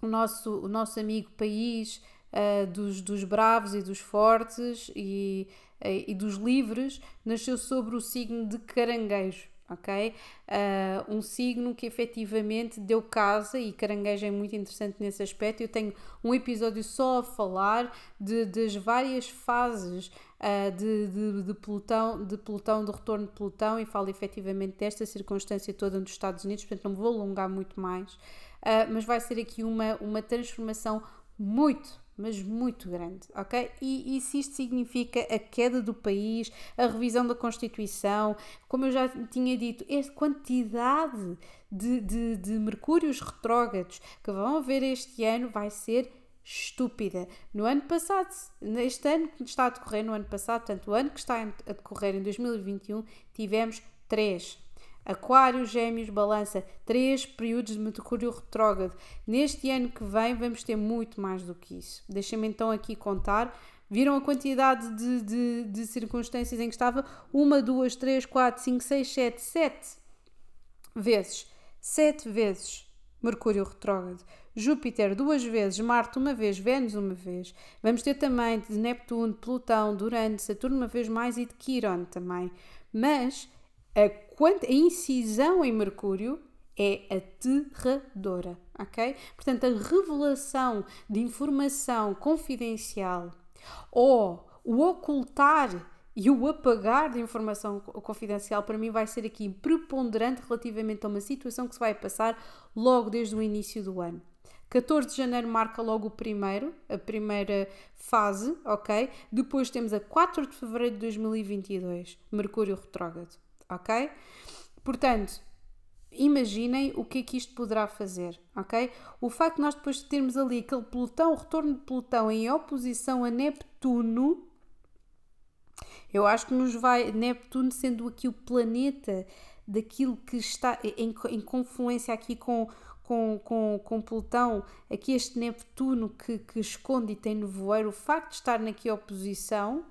o nosso, o nosso amigo país uh, dos, dos bravos e dos fortes e, uh, e dos livres nasceu sobre o signo de caranguejo ok? Uh, um signo que efetivamente deu casa e caranguejo é muito interessante nesse aspecto. Eu tenho um episódio só a falar de, das várias fases uh, de, de, de, Plutão, de Plutão, do retorno de Plutão e falo efetivamente desta circunstância toda nos Estados Unidos, portanto não vou alongar muito mais, uh, mas vai ser aqui uma, uma transformação muito, mas muito grande, ok? E, e, se isto significa a queda do país, a revisão da Constituição, como eu já tinha dito, esta quantidade de, de, de mercúrios retrógrados que vão haver este ano vai ser estúpida. No ano passado, neste ano que está a decorrer, no ano passado, portanto, o ano que está a decorrer em 2021, tivemos três Aquário, Gêmeos, Balança, três períodos de Mercúrio retrógrado. Neste ano que vem vamos ter muito mais do que isso. Deixem-me então aqui contar. Viram a quantidade de, de, de, circunstâncias em que estava? Uma, duas, três, quatro, cinco, seis, sete, sete vezes. Sete vezes Mercúrio retrógrado. Júpiter duas vezes, Marte uma vez, Vênus uma vez. Vamos ter também de Neptuno, Plutão, Durante, Saturno uma vez mais e de Quiron também. Mas a, a incisão em Mercúrio é aterradora, ok? Portanto, a revelação de informação confidencial ou o ocultar e o apagar de informação confidencial para mim vai ser aqui preponderante relativamente a uma situação que se vai passar logo desde o início do ano. 14 de janeiro marca logo o primeiro, a primeira fase, ok? Depois temos a 4 de fevereiro de 2022, Mercúrio retrógrado ok? Portanto, imaginem o que é que isto poderá fazer, ok? O facto de nós depois termos ali aquele pelotão, o retorno de Plutão em oposição a Neptuno, eu acho que nos vai, Neptuno sendo aqui o planeta daquilo que está em, em confluência aqui com, com, com, com Plutão, aqui este Neptuno que, que esconde e tem nevoeiro, o facto de estar aqui oposição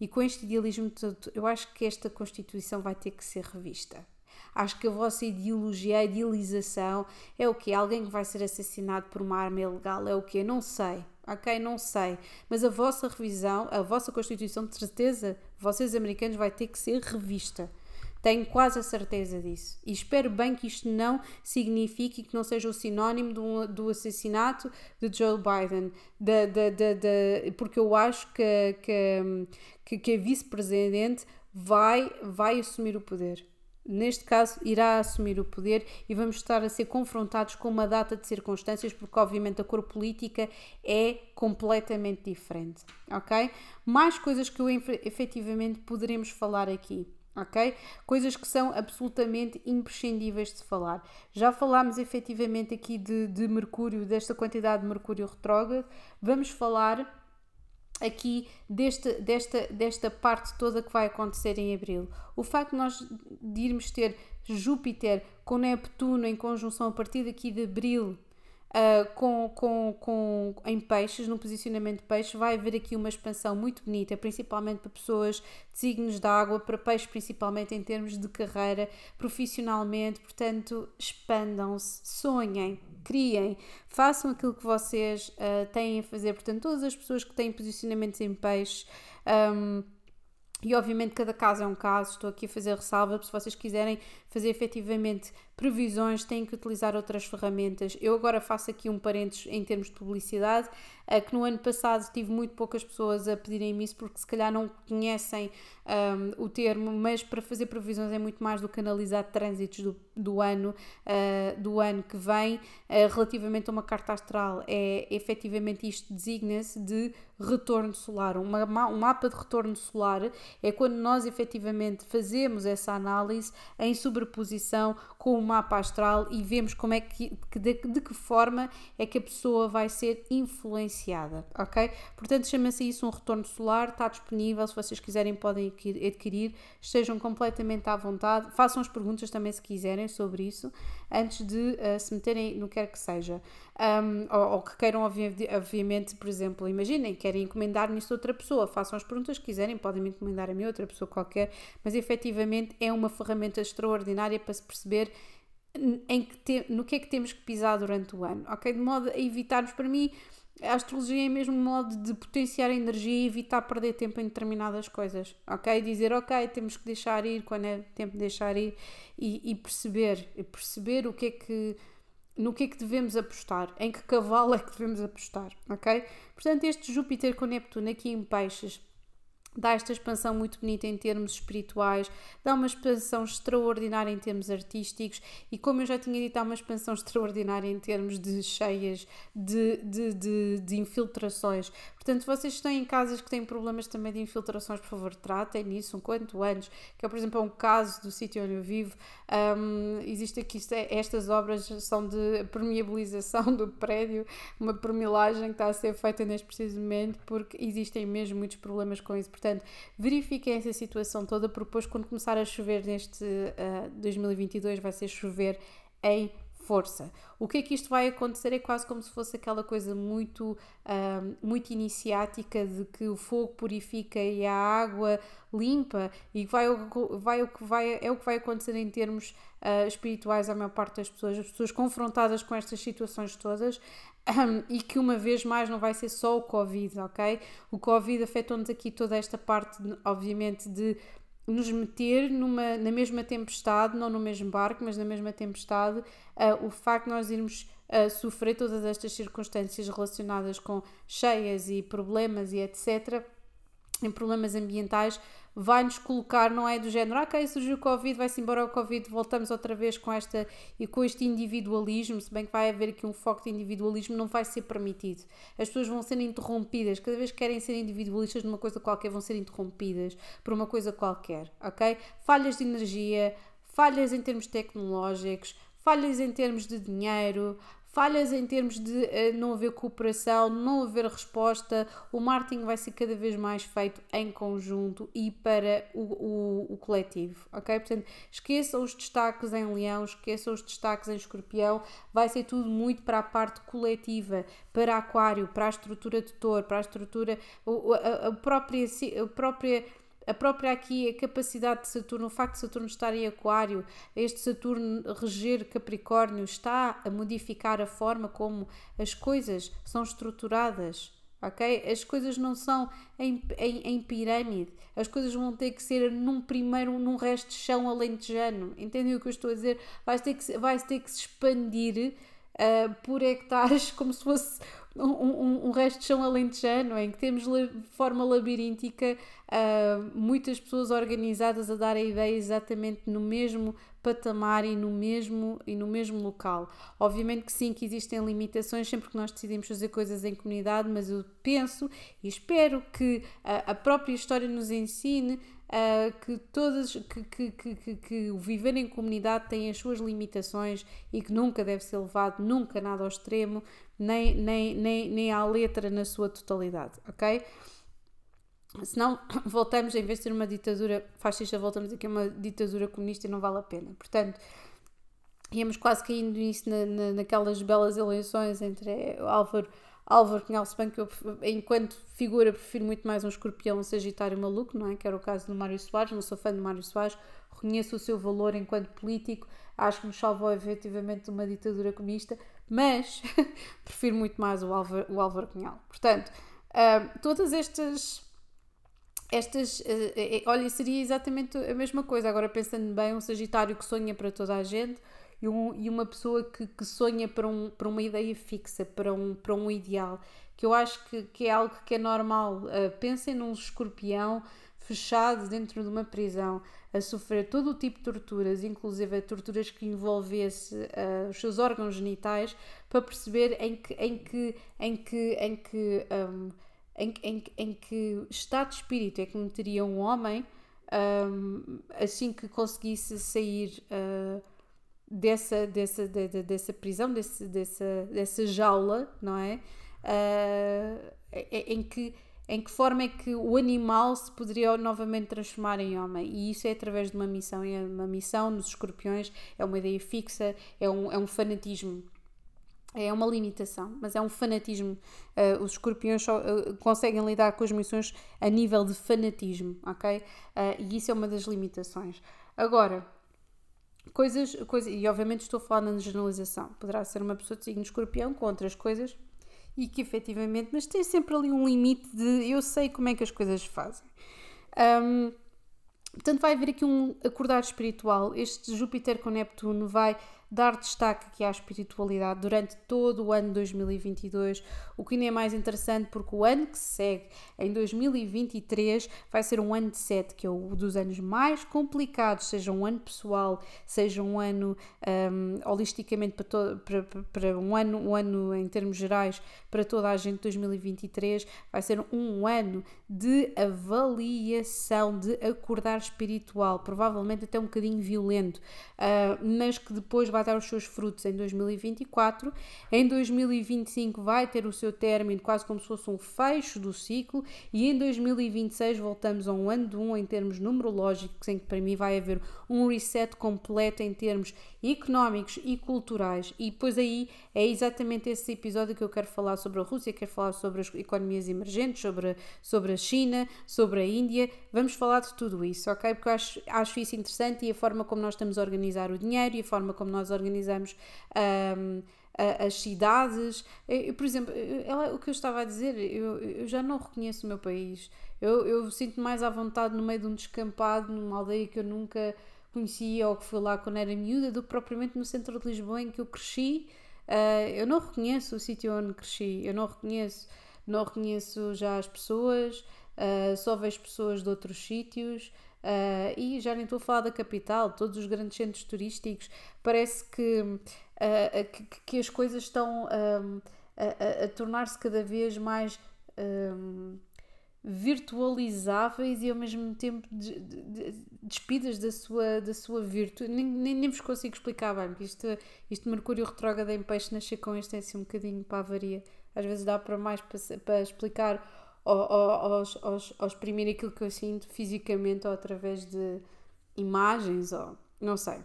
e com este idealismo todo, eu acho que esta Constituição vai ter que ser revista. Acho que a vossa ideologia, a idealização é o que Alguém que vai ser assassinado por uma arma ilegal é o que Não sei, ok? Não sei. Mas a vossa revisão, a vossa Constituição, de certeza, vocês americanos, vai ter que ser revista. Tenho quase a certeza disso. E espero bem que isto não signifique que não seja o sinónimo do, do assassinato de Joe Biden. De, de, de, porque eu acho que, que, que, que a vice-presidente vai, vai assumir o poder. Neste caso, irá assumir o poder e vamos estar a ser confrontados com uma data de circunstâncias, porque obviamente a cor política é completamente diferente, ok? Mais coisas que eu efetivamente poderemos falar aqui ok? Coisas que são absolutamente imprescindíveis de se falar. Já falámos efetivamente aqui de, de Mercúrio, desta quantidade de Mercúrio retrógrado, vamos falar aqui desta, desta, desta parte toda que vai acontecer em abril. O facto de nós de irmos ter Júpiter com Neptuno em conjunção a partir daqui de abril uh, com, com, com, em peixes, no posicionamento de peixe, vai haver aqui uma expansão muito bonita, principalmente para pessoas de signos de água, para peixes principalmente em termos de carreira, profissionalmente, portanto, expandam-se, sonhem, criem, façam aquilo que vocês uh, têm a fazer, portanto, todas as pessoas que têm posicionamentos em peixe, um, e obviamente cada caso é um caso, estou aqui a fazer ressalva, se vocês quiserem fazer efetivamente previsões, têm que utilizar outras ferramentas. Eu agora faço aqui um parênteses em termos de publicidade, é que no ano passado tive muito poucas pessoas a pedirem-me isso porque se calhar não conhecem um, o termo, mas para fazer previsões é muito mais do que analisar trânsitos do, do ano, uh, do ano que vem, uh, relativamente a uma carta astral. É efetivamente isto designa-se de retorno solar. Uma, um mapa de retorno solar é quando nós efetivamente fazemos essa análise em sobreposição com mapa astral e vemos como é que, de, de que forma é que a pessoa vai ser influenciada, ok? Portanto, chama-se isso um retorno solar, está disponível, se vocês quiserem podem adquirir, estejam completamente à vontade, façam as perguntas também se quiserem sobre isso, antes de uh, se meterem no que quer que seja. Um, ou, ou, que queiram, obviamente, por exemplo, imaginem, querem encomendar-me isso a outra pessoa, façam as perguntas que quiserem, podem me encomendar a mim, outra pessoa qualquer, mas efetivamente é uma ferramenta extraordinária para se perceber em que te, no que é que temos que pisar durante o ano, ok? De modo a evitarmos, para mim, a astrologia é mesmo um modo de potenciar a energia e evitar perder tempo em determinadas coisas, ok? Dizer, ok, temos que deixar ir quando é tempo de deixar ir e, e perceber, e perceber o que é que no que é que devemos apostar, em que cavalo é que devemos apostar, ok? Portanto, este Júpiter com Neptuno aqui em Peixes dá esta expansão muito bonita em termos espirituais, dá uma expansão extraordinária em termos artísticos e, como eu já tinha dito, há uma expansão extraordinária em termos de cheias, de, de, de, de infiltrações. Portanto, vocês estão em casas que têm problemas também de infiltrações, por favor, tratem nisso um quanto antes, que é, por exemplo, é um caso do sítio onde eu vivo. Um, existe aqui, é, estas obras são de permeabilização do prédio, uma permilagem que está a ser feita neste preciso momento, porque existem mesmo muitos problemas com isso. Portanto, verifiquem essa situação toda, porque depois, quando começar a chover neste uh, 2022, vai ser chover em força. O que é que isto vai acontecer é quase como se fosse aquela coisa muito, muito iniciática de que o fogo purifica e a água limpa e vai, vai, o que vai, é o que vai acontecer em termos uh, espirituais à maior parte das pessoas, as pessoas confrontadas com estas situações todas e que uma vez mais não vai ser só o Covid, ok? O Covid afetou-nos aqui toda esta parte, obviamente, de nos meter numa, na mesma tempestade, não no mesmo barco, mas na mesma tempestade, uh, o facto de nós irmos uh, sofrer todas estas circunstâncias relacionadas com cheias e problemas e etc., em problemas ambientais, vai-nos colocar, não é do género, ah, ok, surgiu o Covid, vai-se embora o Covid, voltamos outra vez com esta e com este individualismo, se bem que vai haver aqui um foco de individualismo, não vai ser permitido. As pessoas vão ser interrompidas, cada vez que querem ser individualistas numa coisa qualquer, vão ser interrompidas por uma coisa qualquer, ok? Falhas de energia, falhas em termos tecnológicos, falhas em termos de dinheiro, falhas em termos de uh, não haver cooperação, não haver resposta, o marketing vai ser cada vez mais feito em conjunto e para o, o, o coletivo, ok? Portanto, esqueçam os destaques em leão, esqueçam os destaques em escorpião, vai ser tudo muito para a parte coletiva, para aquário, para a estrutura de touro, para a estrutura, a, a, a própria, a própria a própria aqui a capacidade de Saturno, o facto de Saturno estar em Aquário, este Saturno reger Capricórnio, está a modificar a forma como as coisas são estruturadas. Ok? As coisas não são em, em, em pirâmide, as coisas vão ter que ser num primeiro, num resto de chão alentejano. Entendem o que eu estou a dizer? Vai ter que, vai ter que se expandir uh, por hectares como se fosse um, um, um, resto de chão alentejano, em que temos de forma labiríntica uh, muitas pessoas organizadas a dar a ideia exatamente no mesmo patamar e no mesmo e no mesmo local. Obviamente que sim, que existem limitações sempre que nós decidimos fazer coisas em comunidade, mas eu penso e espero que a, a própria história nos ensine Uh, que todas que, que, que, que, o viver em comunidade tem as suas limitações e que nunca deve ser levado nunca nada ao extremo nem, nem, nem, nem à letra na sua totalidade, ok? Senão voltamos, em vez de ser uma ditadura fascista, voltamos aqui a uma ditadura comunista e não vale a pena. Portanto, íamos quase caindo nisso na, na, naquelas belas eleições entre Álvaro, Álvaro se bem que eu, enquanto figura, prefiro muito mais um escorpião, um sagitário maluco, não é? Que era o caso do Mário Soares, não sou fã do Mário Soares, reconheço o seu valor enquanto político, acho que nos salvou efetivamente de uma ditadura comunista, mas prefiro muito mais o Álvaro, o Álvaro Cunhal. Portanto, uh, todas estas estas, uh, olha, seria exatamente a mesma coisa. Agora, pensando bem, um Sagitário que sonha para toda a gente e, um, e uma pessoa que, que sonha para, um, para uma ideia fixa, para um, para um ideal, que eu acho que, que é algo que é normal. Uh, pensem num escorpião fechado dentro de uma prisão, a sofrer todo o tipo de torturas, inclusive torturas que envolvesse uh, os seus órgãos genitais, para perceber em que, em que, em que, em que, um, em, em, em que estado de espírito é que meteria um homem um, assim que conseguisse sair uh, dessa, dessa, de, de, dessa prisão, desse, dessa, dessa jaula, não é? Uh, em que em que forma é que o animal se poderia novamente transformar em homem. E isso é através de uma missão. E uma missão nos escorpiões é uma ideia fixa, é um, é um fanatismo. É uma limitação, mas é um fanatismo. Uh, os escorpiões só, uh, conseguem lidar com as missões a nível de fanatismo, ok? Uh, e isso é uma das limitações. Agora, coisas, coisas. E obviamente estou falar na generalização. Poderá ser uma pessoa de signo escorpião com outras coisas e que efetivamente, mas tem sempre ali um limite de eu sei como é que as coisas fazem. Um, portanto, vai haver aqui um acordar espiritual. Este Júpiter com Neptuno vai dar destaque aqui à espiritualidade durante todo o ano 2022, o que ainda é mais interessante porque o ano que segue, em 2023, vai ser um ano de sete, que é um dos anos mais complicados, seja um ano pessoal, seja um ano um, holisticamente para, todo, para, para um ano, um ano em termos gerais para toda a gente 2023, vai ser um ano de avaliação, de acordar espiritual, provavelmente até um bocadinho violento, uh, mas que depois vai dar os seus frutos em 2024. Em 2025 vai ter o seu término, quase como se fosse um fecho do ciclo, e em 2026 voltamos a um ano de um em termos numerológicos, em que para mim vai haver um reset completo em termos económicos e culturais. E depois aí é exatamente esse episódio que eu quero falar sobre a Rússia, quero falar sobre as economias emergentes, sobre, sobre a China, sobre a Índia. Vamos falar de tudo isso, ok? Porque eu acho, acho isso interessante e a forma como nós estamos a organizar o dinheiro e a forma como nós organizamos. Um, as cidades. Eu, por exemplo, ela, o que eu estava a dizer, eu, eu já não reconheço o meu país. Eu, eu sinto mais à vontade no meio de um descampado, numa aldeia que eu nunca conhecia ou que fui lá quando era miúda, do que propriamente no centro de Lisboa em que eu cresci. Uh, eu não reconheço o sítio onde cresci, eu não reconheço, não reconheço já as pessoas, uh, só vejo pessoas de outros sítios. Uh, e já nem estou a falar da capital, todos os grandes centros turísticos, parece que, que, que, as coisas estão a, a, tornar-se cada vez mais virtualizáveis e ao mesmo tempo despidas da sua, da sua virtude. Nem, nem, vos consigo explicar bem, porque isto, isto Mercúrio retrógrado em peixe nascer com este é assim um bocadinho para a varia. Às vezes dá para mais para, para explicar aos, aos, aos exprimir aquilo que eu sinto fisicamente ou através de imagens ou não sei,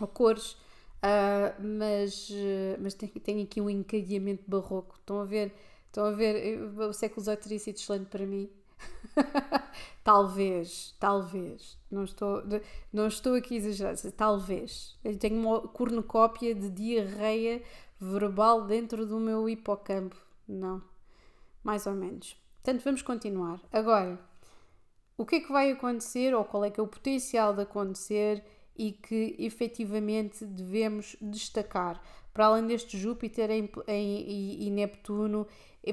ou cores. Uh, mas mas tem, tem aqui um encadeamento barroco. Estão a ver? Estão a ver? O século XVIII teria sido excelente para mim. talvez, talvez. Não estou, não estou aqui a exagerar. Talvez. Eu tenho uma cornucópia de diarreia verbal dentro do meu hipocampo. Não. Mais ou menos. Portanto, vamos continuar. Agora, o que é que vai acontecer ou qual é que é o potencial de acontecer e que efetivamente devemos destacar? Para além deste Júpiter em, em, e, e Neptuno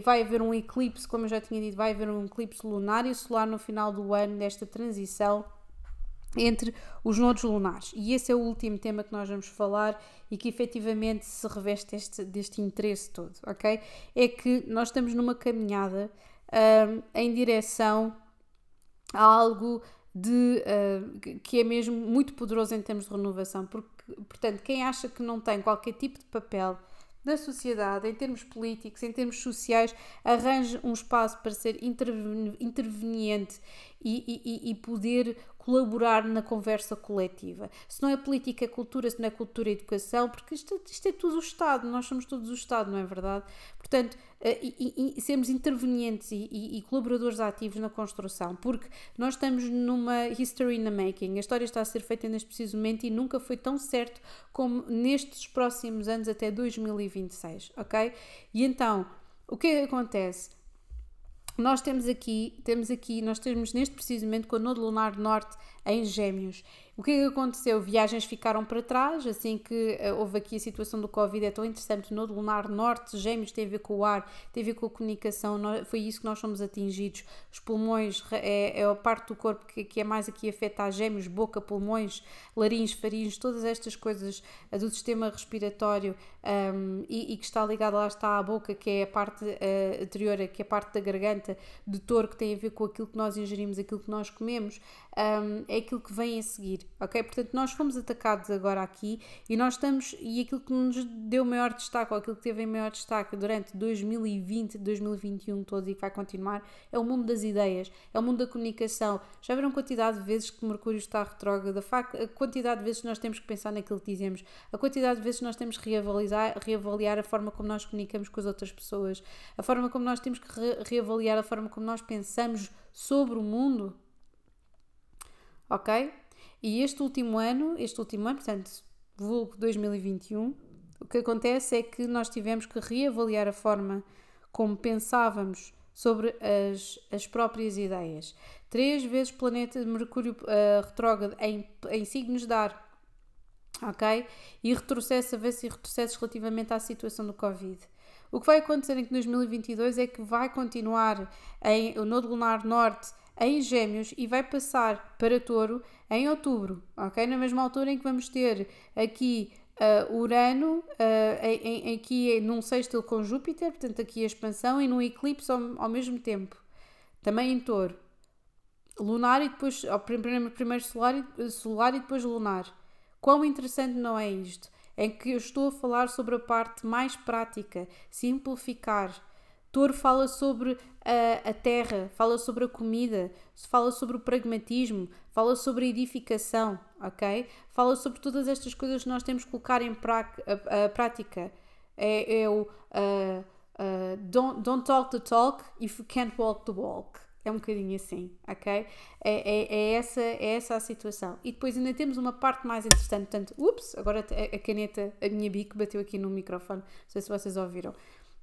vai haver um eclipse, como eu já tinha dito, vai haver um eclipse lunar e solar no final do ano, desta transição entre os nodos lunares. E esse é o último tema que nós vamos falar e que efetivamente se reveste este, deste interesse todo, ok? É que nós estamos numa caminhada um, em direção a algo de, uh, que é mesmo muito poderoso em termos de renovação, porque, portanto, quem acha que não tem qualquer tipo de papel da sociedade, em termos políticos, em termos sociais, arranje um espaço para ser interveniente e, e, e poder colaborar na conversa coletiva. Se não é política, é cultura, se não é cultura, é educação, porque isto, isto é tudo o Estado, nós somos todos o Estado, não é verdade? Portanto, eh, e, e, sermos intervenientes e, e, colaboradores ativos na construção, porque nós estamos numa history in the making, a história está a ser feita neste preciso momento e nunca foi tão certo como nestes próximos anos até 2026, ok? E então, o que é que acontece? Nós temos aqui, temos aqui, nós temos neste precisamente com o Nodo Lunar Norte em Gêmeos o que é que aconteceu? Viagens ficaram para trás, assim que uh, houve aqui a situação do Covid, é tão interessante, no lunar norte, gêmeos tem a ver com o ar, tem a ver com a comunicação, foi isso que nós somos atingidos. Os pulmões é, é a parte do corpo que, que é mais aqui afetada, gêmeos, boca, pulmões, laringe, faringe, todas estas coisas do sistema respiratório um, e, e, que está ligado lá está à boca, que é a parte uh, anterior, que é a parte da garganta, de touro, que tem a ver com aquilo que nós ingerimos, aquilo que nós comemos, um, é aquilo que vem a seguir ok? Portanto, nós fomos atacados agora aqui e nós estamos, e aquilo que nos deu maior destaque, ou aquilo que teve maior destaque durante 2020, 2021 todo e que vai continuar, é o mundo das ideias, é o mundo da comunicação. Já viram a quantidade de vezes que Mercúrio está retrógrado, a quantidade de vezes que nós temos que pensar naquilo que dizemos, a quantidade de vezes que nós temos que reavaliar, reavaliar a forma como nós comunicamos com as outras pessoas, a forma como nós temos que re reavaliar a forma como nós pensamos sobre o mundo. Ok? E este último ano, este último ano, portanto, vulgo 2021, o que acontece é que nós tivemos que reavaliar a forma como pensávamos sobre as, as próprias ideias. Três vezes planeta Mercúrio uh, retrógrado em, em signos de ar, ok? E retrocesso, avanço e retrocessos relativamente à situação do Covid. O que vai acontecer em 2022 é que vai continuar em, o Nodo Lunar Norte em Gêmeos e vai passar para Touro em outubro, ok? Na mesma altura em que vamos ter aqui uh, Urano, uh, em, em, aqui num sextil com Júpiter, portanto aqui a expansão, e num eclipse ao, ao mesmo tempo, também em Touro. Lunar e depois, primeiro, primeiro solar, e, solar e depois lunar. Quão interessante não é isto? É que eu estou a falar sobre a parte mais prática, simplificar, Touro fala sobre a, a, terra, fala sobre a comida, fala sobre o pragmatismo, fala sobre a edificação, ok? Fala sobre todas estas coisas que nós temos que colocar em pra, a, a prática. É, é o uh, uh, don't, don't talk the talk if you can't walk the walk. É um bocadinho assim, ok? É, é, é, essa, é essa a situação. E depois ainda temos uma parte mais interessante. Portanto, ups, agora a caneta, a minha bico bateu aqui no microfone. Não sei se vocês ouviram.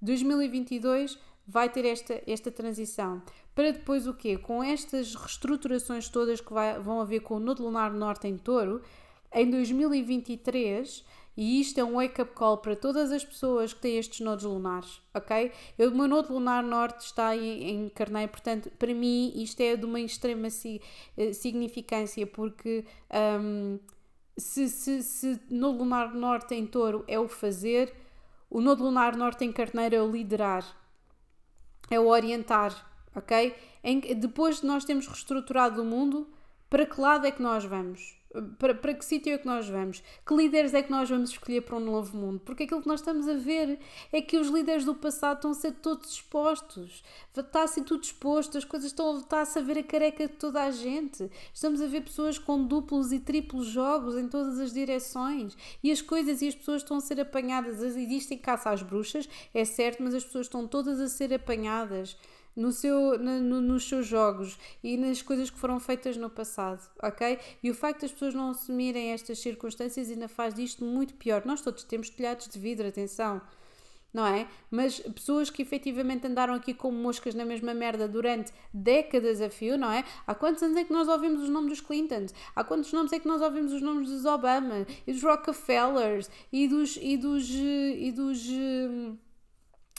2022 vai ter esta, esta transição. Para depois o quê? Com estas reestruturações todas que vai, vão haver com o Nodo Lunar Norte em Touro, em 2023, e isto é um wake-up call para todas as pessoas que têm estes nodos lunares, ok? Eu, o meu nodo lunar norte está em, em Carneiro, portanto, para mim isto é de uma extrema si, eh, significância, porque um, se, se, se lunar norte em touro é o fazer, o nodo lunar norte em carneiro é o liderar, é o orientar, ok? Em, depois de nós termos reestruturado o mundo, para que lado é que nós vamos? Para, para que sítio é que nós vamos? Que líderes é que nós vamos escolher para um novo mundo? Porque aquilo que nós estamos a ver é que os líderes do passado estão a ser todos expostos. Está a ser tudo exposto, as coisas estão está-se a ver a careca de toda a gente. Estamos a ver pessoas com duplos e triplos jogos em todas as direções. E as coisas e as pessoas estão a ser apanhadas. Existem caça às bruxas, é certo, mas as pessoas estão todas a ser apanhadas no seu, no, nos seus jogos e nas coisas que foram feitas no passado, ok? E o facto das pessoas não assumirem estas circunstâncias ainda faz disto muito pior. Nós todos temos telhados de vidro, atenção, não é? Mas pessoas que efetivamente andaram aqui como moscas na mesma merda durante décadas a fio, não é? Há quantos anos é que nós ouvimos os nomes dos Clintons? Há quantos nomes é que nós ouvimos os nomes dos Obama e dos Rockefellers e dos. e dos. e dos.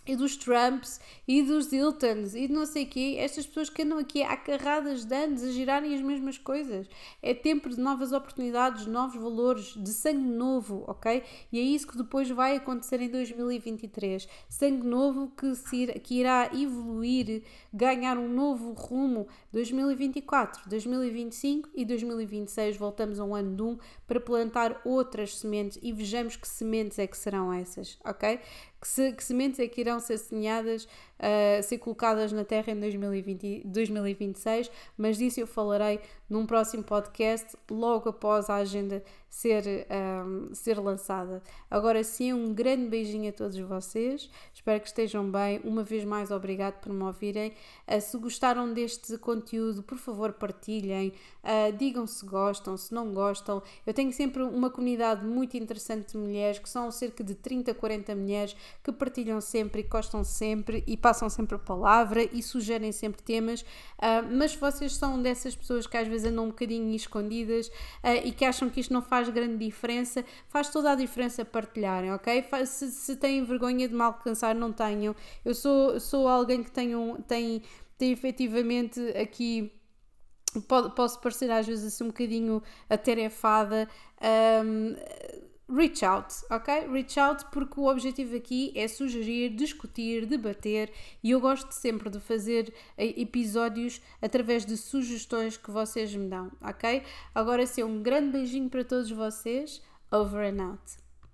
E dos Trumps e dos Hiltons e de não sei o quê, estas pessoas que andam aqui há carradas de anos a girarem as mesmas coisas. É tempo de novas oportunidades, novos valores, de sangue novo, ok? E é isso que depois vai acontecer em 2023. Sangue novo que, se, que irá evoluir, ganhar um novo rumo. 2024, 2025 e 2026 voltamos a um ano de um para plantar outras sementes e vejamos que sementes é que serão essas, ok? Que, se, que sementes é que irão ser semeadas uh, ser colocadas na Terra em 2020, 2026, mas disso eu falarei num próximo podcast, logo após a agenda ser, um, ser lançada. Agora sim, um grande beijinho a todos vocês, espero que estejam bem. Uma vez mais, obrigado por me ouvirem. Uh, se gostaram deste conteúdo, por favor, partilhem, uh, digam se gostam, se não gostam. Eu tenho sempre uma comunidade muito interessante de mulheres, que são cerca de 30, 40 mulheres que partilham sempre e gostam sempre e passam sempre a palavra e sugerem sempre temas, uh, mas vocês são dessas pessoas que às vezes andam um bocadinho escondidas e que acham que isto não faz grande diferença, faz toda a diferença partilharem, ok? Se, se têm vergonha de me alcançar, não tenham. Eu sou, sou alguém que tem, um, tem, tem efetivamente aqui posso parecer às vezes assim um bocadinho atarefada. Um, reach out, ok? Reach out porque o objetivo aqui é sugerir, discutir, debater e eu gosto sempre de fazer eh, episódios através de sugestões que vocês me dão, ok? Agora sim, um grande beijinho para todos vocês. Over and out.